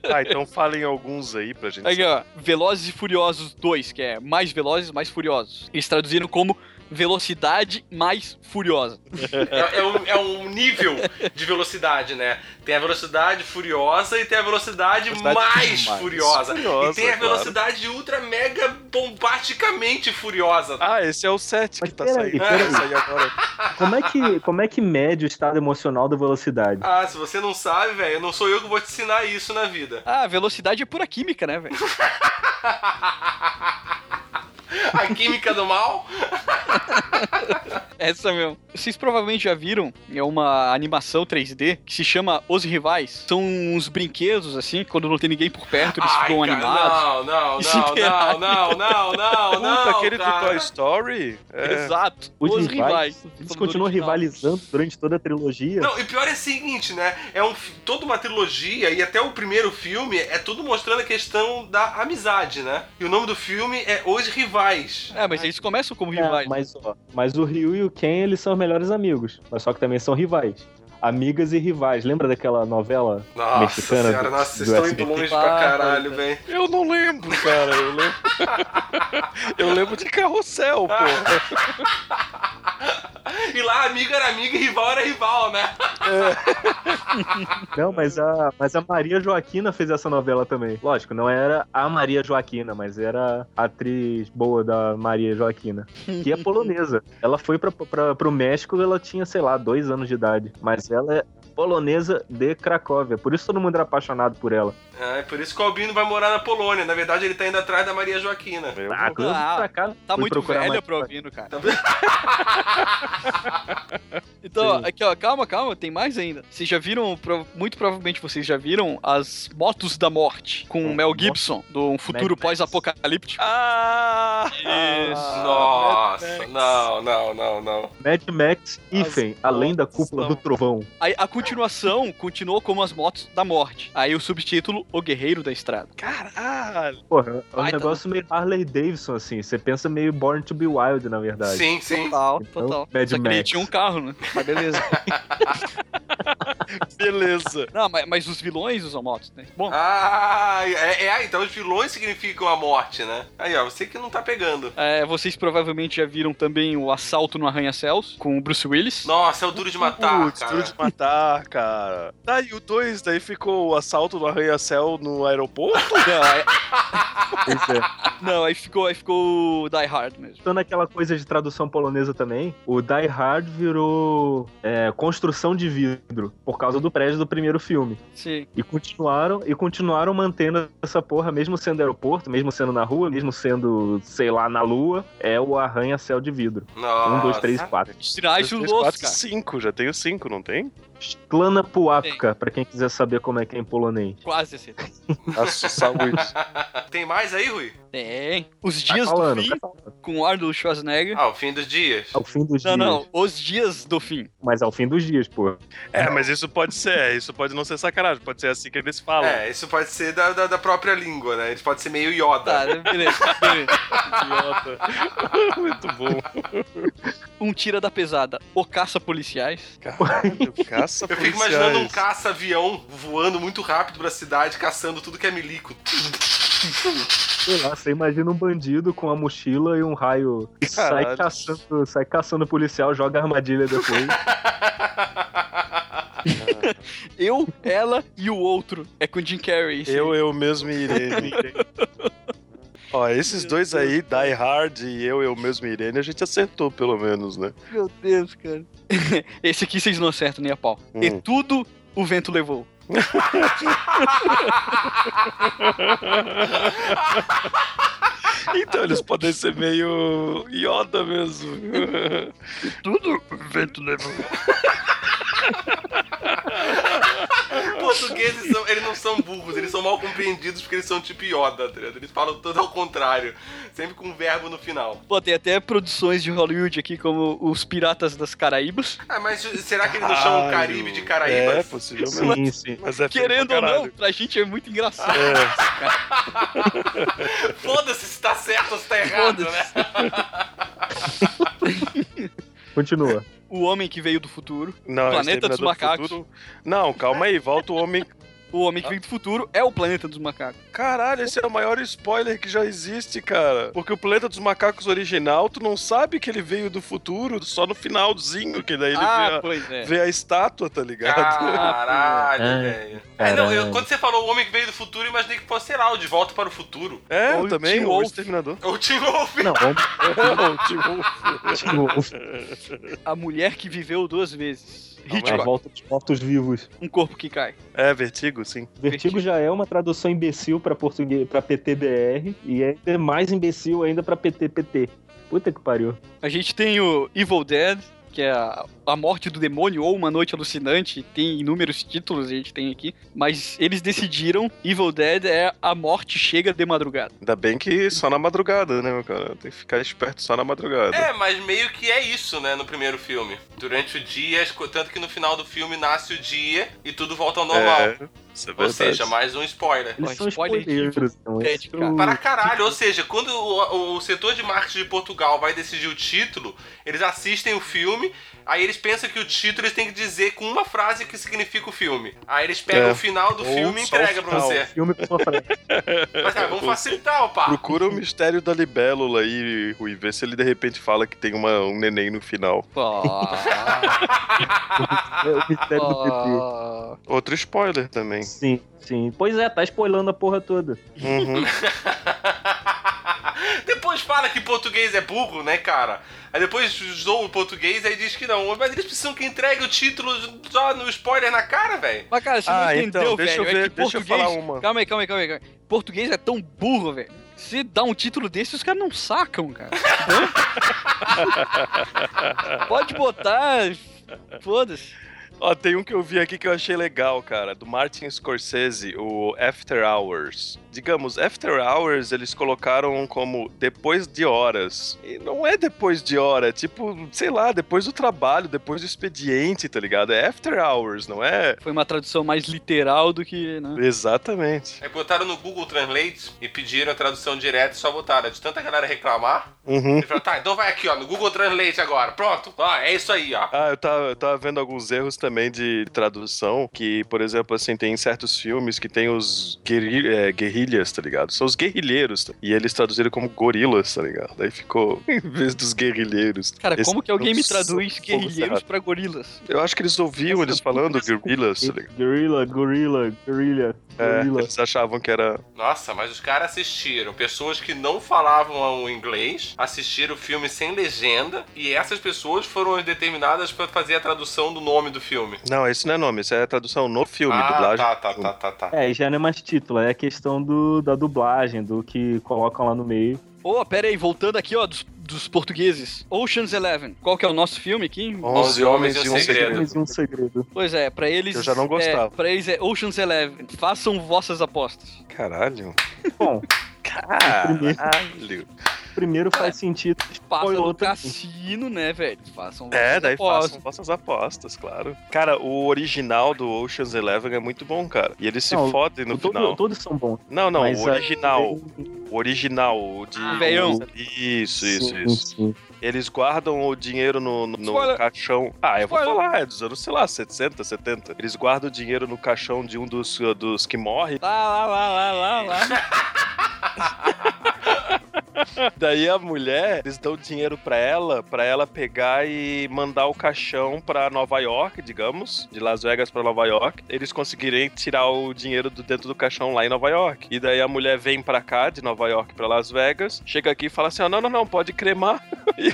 Ah, então falem alguns aí pra gente. Aqui, ó, Velozes e Furiosos 2, que é mais velozes, mais furiosos. Eles traduziram como Velocidade mais Furiosa. É, é um, é um nível de velocidade, né? Tem a velocidade furiosa e tem a velocidade, Velocidade mais, mais furiosa. furiosa, E tem a claro. velocidade ultra mega bombasticamente furiosa. Ah, esse é o 7 que tá peraí, saindo. Como é que, como é que mede o estado emocional da velocidade? Ah, se você não sabe, velho, não sou eu que vou te ensinar isso na vida. Ah, velocidade é pura química, né, velho? A química do mal? Essa mesmo. Vocês provavelmente já viram, é uma animação 3D que se chama Os Rivais. São uns brinquedos, assim, quando não tem ninguém por perto, eles Ai, ficam cara, animados. Não, não, E não, se não, não, não, não, Puta, não. aquele cara. do Toy Story? É. Exato. Os Os, rivais, Rivais. Eles continuam rivalizando durante toda a trilogia. Não, e pior é o seguinte, né? É um, toda uma trilogia e até o primeiro filme é tudo mostrando a questão da amizade, né? E o nome do filme é Os Rivais. É, mas eles começam como É, rivais. mas, ó, mas o Ryu e o Ken, eles são os melhores amigos. Mas só que também são rivais. Amigas e rivais. Lembra daquela novela Nossa mexicana senhora, do- nossa, vocês estão SBT? indo longe Ah, pra caralho, velho. Eu não lembro, cara. Eu lembro. eu lembro de carrossel, pô. E lá, amiga era amiga e rival era rival, né? Não, mas a, mas a Maria Joaquina fez essa novela também. Lógico, não era a Maria Joaquina, mas era a atriz boa da Maria Joaquina. Que é polonesa. Ela foi pra, pra, pro México ela tinha, sei lá, dois anos de idade. Mas ela é polonesa de Cracóvia. Por isso todo mundo era apaixonado por ela. É, por isso que o Albino vai morar na Polônia. Na verdade, ele tá indo atrás da Maria Joaquina. Ah, vou- cá, Tá muito mais- pra ouvindo, cara. Tá? Então, ó, aqui, ó, calma, calma, tem mais ainda. Vocês já viram pro- muito provavelmente vocês já viram as Motos da Morte com o Mel Gibson, do um futuro pós-apocalíptico. Ah! Isso. Nossa, não, não, não, não. Mad Max Ifen, além da cúpula do trovão. Aí a continuação continuou como as Motos da Morte. Aí o subtítulo O Guerreiro da Estrada. Caralho! Porra, é um Vai, tá negócio meio Harley Davidson, assim. Você pensa meio Born to be Wild, na verdade. Sim, sim. Total, Então, total. Mad Só que ele Max. tinha um carro, né? Mas beleza. Beleza. Não, mas, mas os vilões usam motos, né? Bom, Ah, é, é, então os vilões significam a morte, né? Aí, ó, você que não tá pegando. é, vocês provavelmente já viram também o Assalto no Arranha-Céus com o Bruce Willis. Nossa, é o duro de matar, Putz, cara. duro de matar, cara. Tá, e o 2, daí ficou o assalto do arranha-céu no aeroporto? Não, aí, Pois é. não, aí ficou, aí ficou o Die Hard mesmo. Então, naquela coisa de tradução polonesa também, o Die Hard virou é, construção de vidro por causa do prédio do primeiro filme. Sim. E continuaram e continuaram mantendo essa porra, mesmo sendo aeroporto, mesmo sendo na rua, mesmo sendo, sei lá, na lua, é o arranha-céu de vidro. Nossa. Um, dois, três, quatro. 3, Los, 4, cara. 5. Já tenho 5, não tem? Sklana Pułapka, pra quem quiser saber como é que é em polonês. Quase assim. Nossa, saúde. Tem mais aí, Rui? Tem. Os Tá dias falando, do fim, tá com o Arnold Schwarzenegger. Ah, o fim dos dias. Ao fim dos Não, dias. não, os dias do fim. Mas ao fim dos dias, pô. É, mas isso pode ser, isso pode não ser sacanagem, pode ser assim que eles falam. É, isso pode ser da, da, da própria língua, né? Ele pode ser meio Yoda. Tá, beleza, beleza. Idiota. Muito bom. Um tira da pesada. O caça policiais. Caralho, caça Eu fico imaginando um caça-avião voando muito rápido pra cidade, caçando tudo que é milico. Sei lá, você imagina um bandido com uma mochila e um raio e sai caçando, sai caçando o policial, joga a armadilha depois. Eu, ela e o outro. É com o Jim Carrey. esse Eu, eu mesmo Irene. Ó, esses dois aí, Die Hard e eu, eu mesmo e Irene, a gente acertou pelo menos, né? Meu Deus, cara. Esse aqui vocês não acertam nem a pau. E Hum. tudo o vento levou. Então eles podem ser meio Yoda mesmo. Tudo o vento levou. Portugueses, são, eles não são burros, eles são mal compreendidos porque eles são tipo Yoda, tá ligado? Eles falam tudo ao contrário, sempre com um verbo no final. Pô, tem até produções de Hollywood aqui, como Os Piratas das Caraíbas. Ah, mas será que eles não chamam o Caribe de É, Caraíbas? possivelmente. sim, sim. Mas é Querendo ou não, pra gente é muito engraçado. É, Foda-se se tá certo ou se tá errado, né? Continua. O Homem que Veio do Futuro. não, Planeta dos do Macacos. Futuro- Não, calma aí, volta o homem. O Homem que Veio do Futuro é o Planeta dos Macacos. Caralho, esse é o maior spoiler que já existe, cara. Porque o Planeta dos Macacos original, tu não sabe que ele veio do futuro, só no finalzinho, que daí ele ah, vê, a, é. vê a estátua, tá ligado? Caralho, É. velho. É, não, eu- Caralho. quando você falou o homem que veio do futuro, eu imaginei que fosse, sei lá, o De Volta para o Futuro. É, Ou também, Tim o Wolf. Exterminador. Ou o Tim Wolf. Não, o Tim Wolf. A Mulher que Viveu Duas Vezes. A Hitchcock. volta dos mortos vivos. Um corpo que cai. É, Vertigo, sim. Vertigo já é uma tradução imbecil pra português, para PTBR e é mais imbecil ainda pra PTPT. Puta que pariu. A gente tem o Evil Dead, que é a, a morte do demônio ou uma noite alucinante. Tem inúmeros títulos a gente tem aqui. Mas eles decidiram Evil Dead é a morte chega de madrugada. Ainda bem que só na madrugada, né, meu cara? Tem que ficar esperto só na madrugada. É, mas meio que é isso, né, no primeiro filme. Durante o dia, tanto que no final do filme nasce o dia e tudo volta ao normal. É, é Ou seja, mais um spoiler. Eles são spoiler de spoilers. Dead, isso- cara. Para caralho, ou seja, quando o, o setor de marketing de Portugal vai decidir o título, eles assistem o filme, aí eles pensam que o título eles têm que dizer com uma frase que significa o filme. Aí eles pegam É. o final do Ou filme e o entregam pra você. Filme com uma frase. Mas ah, vamos facilitar, opa. Procura o mistério da libélula aí, Rui. Vê se ele de repente fala que tem uma, um neném no final. É o mistério do PT. Outro spoiler também. Sim, sim. Pois é, tá spoilando a porra toda. Uhum. Depois fala que português é burro, né, cara? Aí depois zoa o português e diz que não. Mas eles precisam que entregue o título só no spoiler na cara, velho. Mas, cara, você não Ah, entendeu, então, deixa eu velho. ver- é que deixa eu português... falar uma. Calma aí, calma aí, calma aí. calma aí. Português é tão burro, velho. Se dá um título desse, os caras não sacam, cara. Pode botar... Foda-se. Ó, tem um que eu vi aqui que eu achei legal, cara, do Martin Scorsese, o After Hours. Digamos, After Hours eles colocaram como depois de horas. E não é depois de hora, é tipo, sei lá, depois do trabalho, depois do expediente, tá ligado? É After Hours, não é? Foi uma tradução mais literal do que, né? Exatamente. Aí botaram no Google Translate e pediram a tradução direta e só botaram. De tanta galera reclamar, Uhum. ele falou, tá, então vai aqui, ó, no Google Translate agora. Pronto. Ó, é isso aí, ó. Ah, eu tava, eu tava vendo alguns erros também de tradução, que, por exemplo, assim, tem certos filmes que tem os guerri é, guerrilhas, tá ligado? São os guerrilheiros, tá? e eles traduziram como gorilas, tá ligado? Daí ficou em vez dos guerrilheiros. Cara, Esse como que alguém me não traduz guerrilheiros pra gorilas? Eu acho que eles ouviam eles falando gorilas, tá ligado? Gorilla, gorilla, gorilla, É, eles achavam que era. Nossa, mas os caras assistiram. Pessoas que não falavam o inglês assistiram o filme sem legenda e essas pessoas foram as determinadas pra fazer a tradução do nome do filme. Não, esse não é nome, isso é a tradução no filme, ah, dublagem. tá, tá, tá, tá, tá. É, já não é mais título, é a questão do, da dublagem, do que colocam lá no meio. Ô, pera aí, voltando aqui, ó, dos, dos portugueses. Ocean's Eleven. Qual que é o nosso filme aqui? Onze homens e um segredo. Mais um segredo. Pois é, pra eles... Eu já não gostava. É, pra eles é Ocean's Eleven. Façam vossas apostas. Caralho. Bom, Caralho. primeiro faz sentido. Passa no outro- cassino, né, velho? Façam vossas É, daí apostas. façam vossas apostas, claro. Cara, o original do Ocean's Eleven é muito bom, cara. E eles se Não, fodem no Todo- final. todos são bons. Não, não, mas o original. O original, o de. Ah, veião. Isso, isso, Sim, isso. sim. Eles guardam o dinheiro no, no Spoiler. caixão. Ah, eu vou Spoiler. falar, é dos anos, sei lá, 60, 70. Eles guardam o dinheiro no caixão de um dos, dos que morre. Lá, lá, lá, lá, lá, lá. Daí a mulher, eles dão dinheiro pra ela, pra ela pegar e mandar o caixão pra Nova York, digamos, de Las Vegas pra Nova York. Eles conseguirem tirar o dinheiro do dentro do caixão lá em Nova York. E daí a mulher vem pra cá, de Nova York pra Las Vegas, chega aqui e fala assim: ó, não, não, não, pode cremar. E,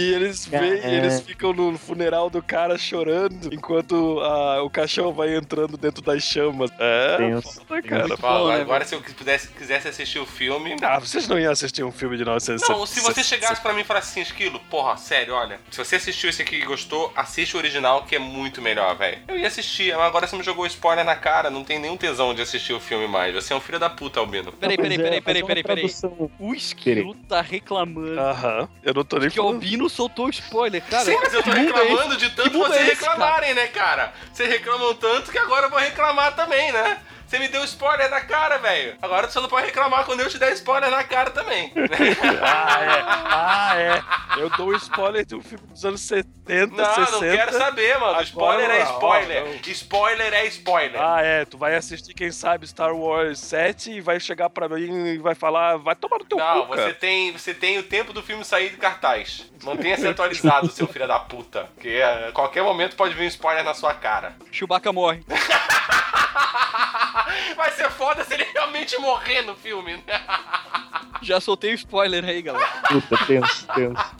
e eles vêm, É. eles ficam no funeral do cara chorando, enquanto ah, o caixão vai entrando dentro das chamas. É, foda, cara. Bom, né, agora se eu pudesse, quisesse assistir o filme. Ah, vocês não iam assistir um filme de 1960. Não, se você chegasse pra mim e falasse assim, Esquilo, porra, sério, olha, se você assistiu esse aqui e gostou, assiste o original que é muito melhor, velho. Eu ia assistir, mas agora você me jogou spoiler na cara, não tem nenhum tesão de assistir o filme mais. Você é um filho da puta, Albino. Peraí, peraí, é, peraí, peraí, peraí, peraí. tradução- O Esquilo tá reclamando. Aham, eu não tô nem Que o. Albino soltou spoiler, cara. Sim, mas eu tô é reclamando de tanto vocês é cara? reclamarem, né, cara? Vocês reclamam tanto que agora eu vou reclamar também, né? Você me deu spoiler na cara, velho. Agora você não pode reclamar quando eu te der spoiler na cara também. Ah, é. Ah, é. Eu dou um spoiler de um filme dos anos 70, Não, 60. não quero saber, mano. Agora, Spoiler é ó, spoiler. não. Spoiler é spoiler. Ah, é. Tu vai assistir, quem sabe, Star Wars 7 e vai chegar pra mim e vai falar, vai tomar no teu Não, cu, você cara. tem, você tem o tempo do filme sair de cartaz. Mantenha-se atualizado, seu filho da puta. Porque a qualquer momento pode vir um spoiler na sua cara. Chewbacca morre. Vai ser foda se ele realmente morrer no filme. né? Já soltei o spoiler aí, galera. Puta, tenso, tenso.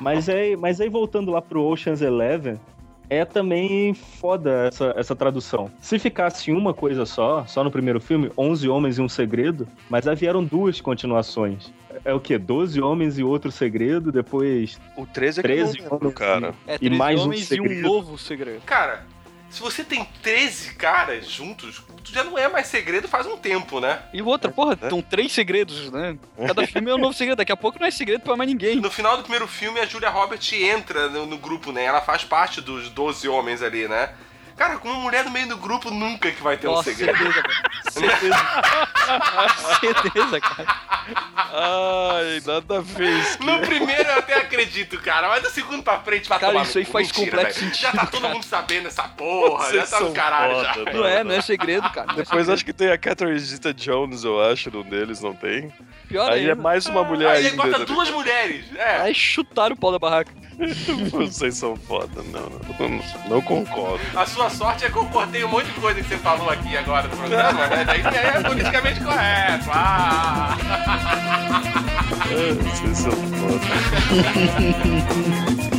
Mas aí, mas aí voltando lá pro Ocean's Eleven, é também foda essa, essa tradução. Se ficasse uma coisa só, só no primeiro filme, 11 Homens e um Segredo, mas aí vieram duas continuações. É o quê? 12 Homens e outro segredo, depois O 13 é que eu 13 não lembro, homens cara. É E mais um homens e um segredo. novo segredo. Cara, se você tem 13 caras juntos, tu já não é mais segredo faz um tempo, né? E outra, É, porra, são três segredos, né? Cada filme é um novo segredo. Daqui a pouco não é segredo pra mais ninguém. No final do primeiro filme, a Julia Roberts entra no, no grupo, né? Ela faz parte dos 12 homens ali, né? Cara, com uma mulher no meio do grupo, nunca que vai ter um Nossa, segredo. certeza, cara. Certeza. certeza, cara. Ai, nada isso. No primeiro eu até acredito, cara, mas do segundo pra frente vai Cara, tomar isso aí faz Mentira, completo velho. sentido, Já tá todo cara. mundo sabendo essa porra, Vocês já tá no caralho foda, já. né? Não é, não é segredo, cara. Não é Depois segredo. acho que tem a Catherine Zeta-Jones, eu acho, num deles, não tem? Pior Aí é ainda. mais uma mulher Aí ele ainda. bota né? duas mulheres. É. Aí chutaram o pau da barraca. Vocês são foda, não, não, não, não concordo. A sua sorte é que eu cortei um monte de coisa que você falou aqui agora no programa, né? Daí é politicamente correto. Ah! Ah, Vocês são foda.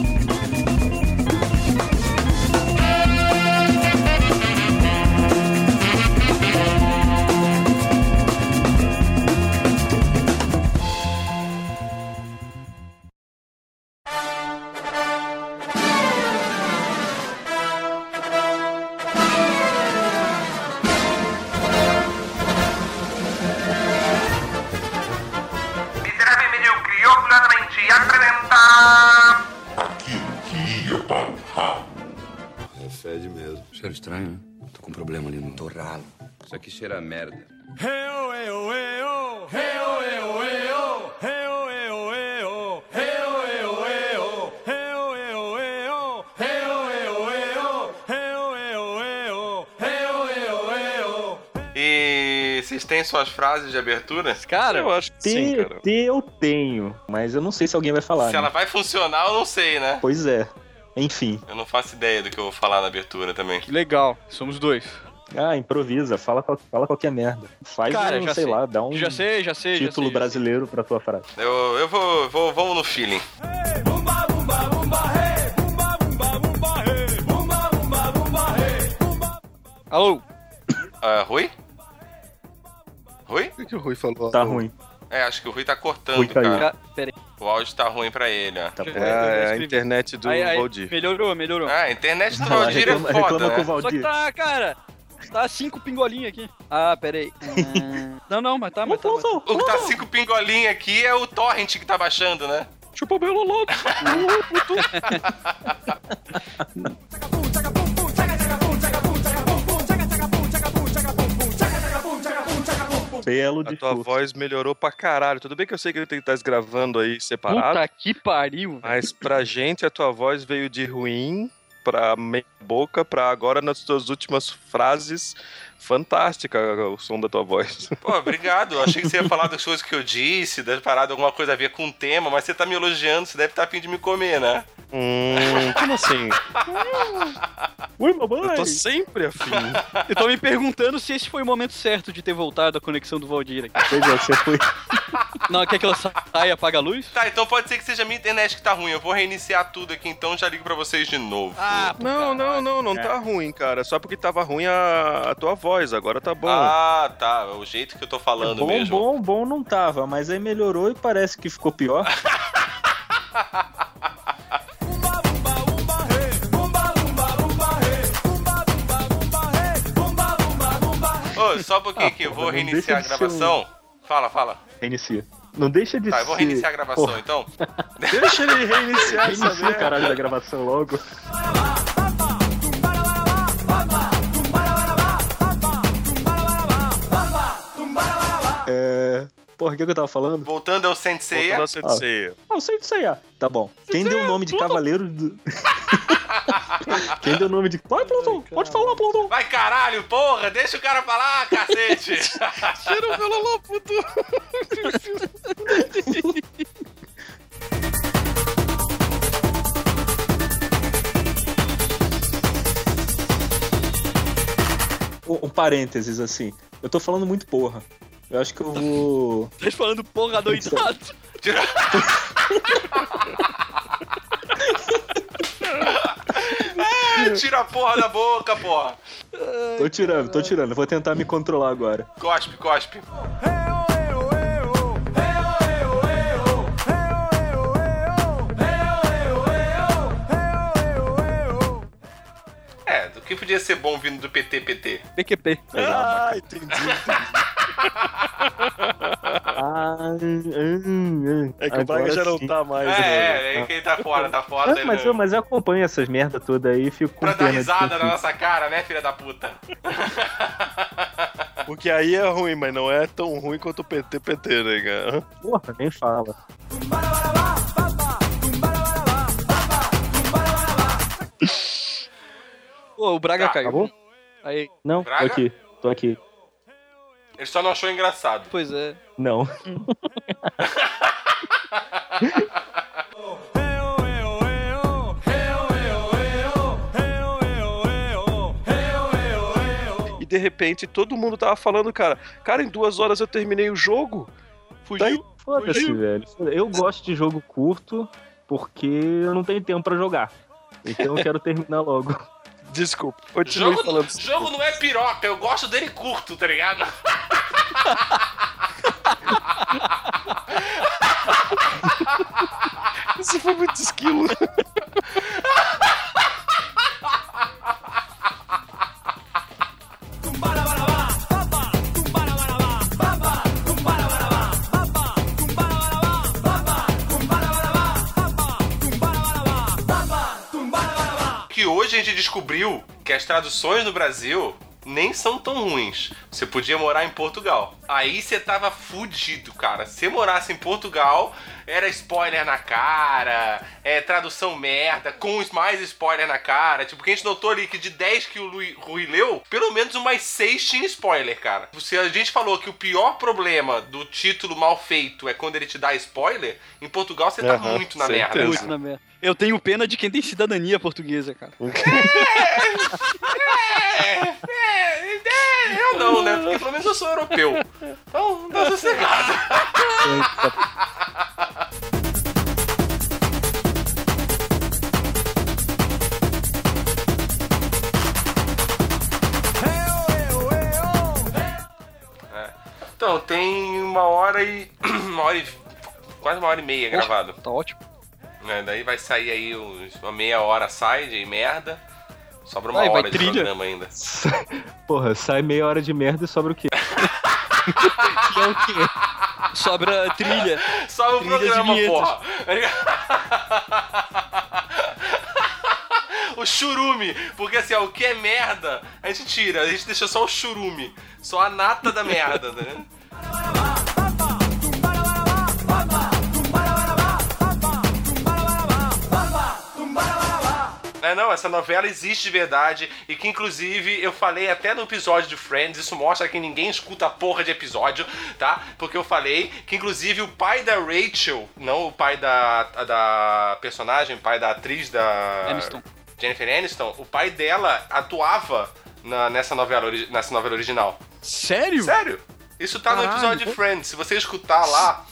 Isso aqui cheira a merda. E vocês têm suas frases de abertura? Cara, eu acho que sim, cara. ter eu tenho, mas eu não sei se alguém vai falar. Se né? ela vai funcionar, eu não sei, né? Pois é. Enfim. Eu não faço ideia do que eu vou falar na abertura também. que legal. Somos dois. Ah, improvisa, fala, fala qualquer merda. Faz Cara, um, já sei, sei. lá, dá um Já sei, já sei. já título sei, já brasileiro pra tua frase. Eu, eu vou, vou. Vamos no feeling. sei. Alô? Ah, Rui? Rui? O que, o Rui falou? Tá ruim. É, acho que o Rui tá cortando, Rui caiu. cara. Aí. O áudio tá ruim pra ele, ó. Tá. É, a internet do Aí, aí, Valdir. melhorou, melhorou. Ah, a internet do Valdir é reclama, foda, reclama né? com o Só que Valdir. tá, cara. Tá cinco pingolinhos aqui. Ah, pera aí. Hum, não, não, mas tá, mas tá. mas tá. O que tá cinco pingolinhos aqui é o torrent que tá baixando, né? Chupa belo lodo. Belo A tua discurso. voz melhorou pra caralho. Tudo bem que eu sei que ele tem que estar gravando aí separado, Puta que pariu. mas pra gente a tua voz veio de ruim pra meia boca pra agora nas tuas últimas frases. Fantástica o som da tua voz. Pô, obrigado. Eu achei que você ia falar das coisas que eu disse, das paradas, alguma coisa a ver com o tema, mas você tá me elogiando, você deve estar a fim de me comer, né? Hum, como assim? Ui, mamãe! Eu tô sempre afim. Eu tô me perguntando se esse foi o momento certo de ter voltado a conexão do Valdir aqui. Pois é, você foi. Não, quer que ela saia e apaga a luz? Tá, então pode ser que seja a minha internet que tá ruim. Eu vou reiniciar tudo aqui, então já ligo pra vocês de novo. Ah, Não, não, não, não tá ruim, cara. Só porque tava ruim a, a tua voz, agora tá bom. Ah, tá. É o jeito que eu tô falando bom, mesmo. bom, bom não tava, mas aí melhorou e parece que ficou pior. Ô, só um pouquinho aqui, eu vou não reiniciar a ser um- gravação. Fala, fala. Reinicia. Não deixa de Tá, ser. eu vou reiniciar a gravação Porra, então. Deixa ele reiniciar essa Reinicia caralho da gravação logo. É. Porra, o que, que eu tava falando? Voltando ao Sensei. Voltando a Sensei. Ah, aí, ah. Tá bom. Quem deu o nome de Cavaleiro do. Quem deu o nome de. Vai, Plutão! Pode falar, Plutão! Vai caralho, porra! Deixa o cara falar, cacete! Tira o pelo puto. Um, um parênteses assim. Eu tô falando muito porra. Eu acho que eu vou. Tá falando porra doidado. Tira a porra da boca, porra! Tô tirando, tô tirando. Vou tentar me controlar agora. Cospe, cospe. É, do que podia ser bom vindo do PT PT? PQP. Ah, entendi. Ah, hum, hum, É que o Braga agora já não sim. tá mais. É, né? é, é que ele tá fora, tá fora. Daí mas, não- eu, mas eu acompanho essas merda toda aí e fico com Pra dar risada quem na nossa cara, né, filha da puta? Porque aí é ruim, mas não é tão ruim quanto o PT PT, né, cara? Porra, nem fala. Pô, o Braga Tá, caiu. acabou? Aí, Não, Braga? tô aqui, tô aqui. Ele só não achou engraçado. pois é. Não. E de repente todo mundo tava falando, cara, cara, em duas horas eu terminei o jogo. Fugiu. Foda-se, Fugiu. velho. Eu gosto de jogo curto porque eu não tenho tempo pra jogar. Então eu quero terminar logo. Desculpa, continue Jogo, falando. jogo não é piroca, eu gosto dele curto, tá ligado? Isso foi muito esquilo. Que hoje a gente descobriu que as traduções no Brasil nem são tão ruins. Você podia morar em Portugal. Aí você tava fudido, cara. Se você morasse em Portugal, era spoiler na cara, é tradução merda, com os mais spoiler na cara. Tipo, que a gente notou ali que de 10 que o Lui- Rui leu, pelo menos umas 6 tinha spoiler, cara. Se a gente falou que o pior problema do título mal feito é quando ele te dá spoiler, em Portugal você tá muito na merda. Muito na merda. Eu tenho pena de quem tem cidadania portuguesa, cara. É, é, é, eu não, né? Porque pelo menos eu sou europeu. Então, tá sossegado. É. Então, tem uma hora e. Uma hora e. Quase uma hora e meia gravado. Tá ótimo. Né? Daí vai sair aí uns, uma meia hora sai de merda. Sobra uma vai hora de trilha. programa ainda. Porra, sai meia hora de merda e sobra o quê? Que é o quê? Sobra trilha. Só o Trilhas e programa, porra. o churume. Porque assim, ó, o que é merda, a gente tira. A gente deixa só o churume. Só a nata da merda, né? É, não, essa novela existe de verdade e que inclusive eu falei até no episódio de Friends, isso mostra que ninguém escuta a porra de episódio, tá? Porque eu falei que inclusive o pai da Rachel, não o pai da, da personagem, o pai da atriz da Aniston. Jennifer Aniston, o pai dela atuava na- nessa, novela, nessa novela original. Sério? Sério? Isso tá no Caralho, episódio de. Friends, se você escutar lá...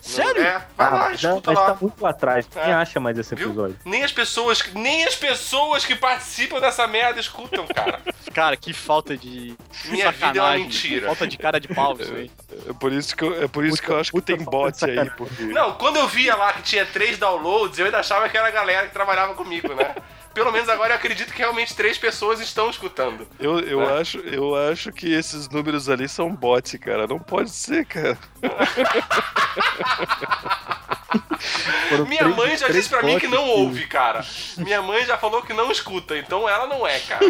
Sério? É, vai lá, mas, já- escuta lá. tá muito lá atrás. Quem É. acha mais esse Viu? episódio? Nem as pessoas, nem as pessoas que participam dessa merda escutam, cara. Cara, que falta de. Minha vida é uma mentira. Falta de cara de pau isso aí. É por isso que eu, é por isso que eu acho que tem bot aí, porque... Não, quando eu via lá que tinha três downloads, eu ainda achava que era a galera que trabalhava comigo, né? Pelo menos agora eu acredito que realmente três pessoas estão escutando. Eu, eu, É. acho, eu acho que esses números ali são bot, cara. Não pode ser, cara. Foram Minha três- mãe já disse pra mim que não ouve, cara. Minha mãe já falou que não escuta, então ela não é, cara.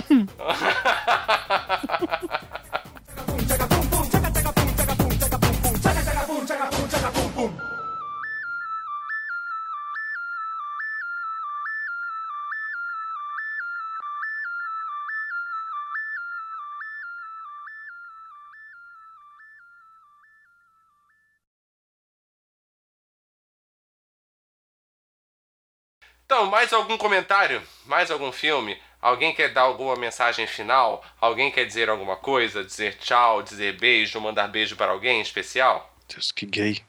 Então, mais algum comentário? Mais algum filme? Alguém quer dar alguma mensagem final? Alguém quer dizer alguma coisa? Dizer tchau, dizer beijo, mandar beijo para alguém especial? Deus, que gay.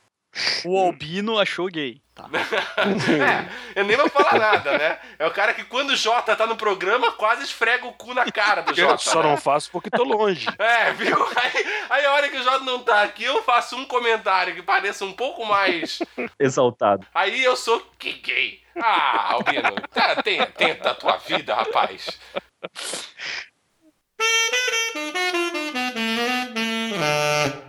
O Albino achou gay. Tá. É, eu nem vou falar nada, né? É o cara que quando o Jota tá no programa quase esfrega o cu na cara do Eu Jota. só né? não faço porque tô longe. É, viu? Aí, aí a hora que o Jota não tá aqui, eu faço um comentário que pareça um pouco mais. Exaltado. Aí eu sou que gay. Ah, Albino, tá, tenha, tenta a tua vida, rapaz.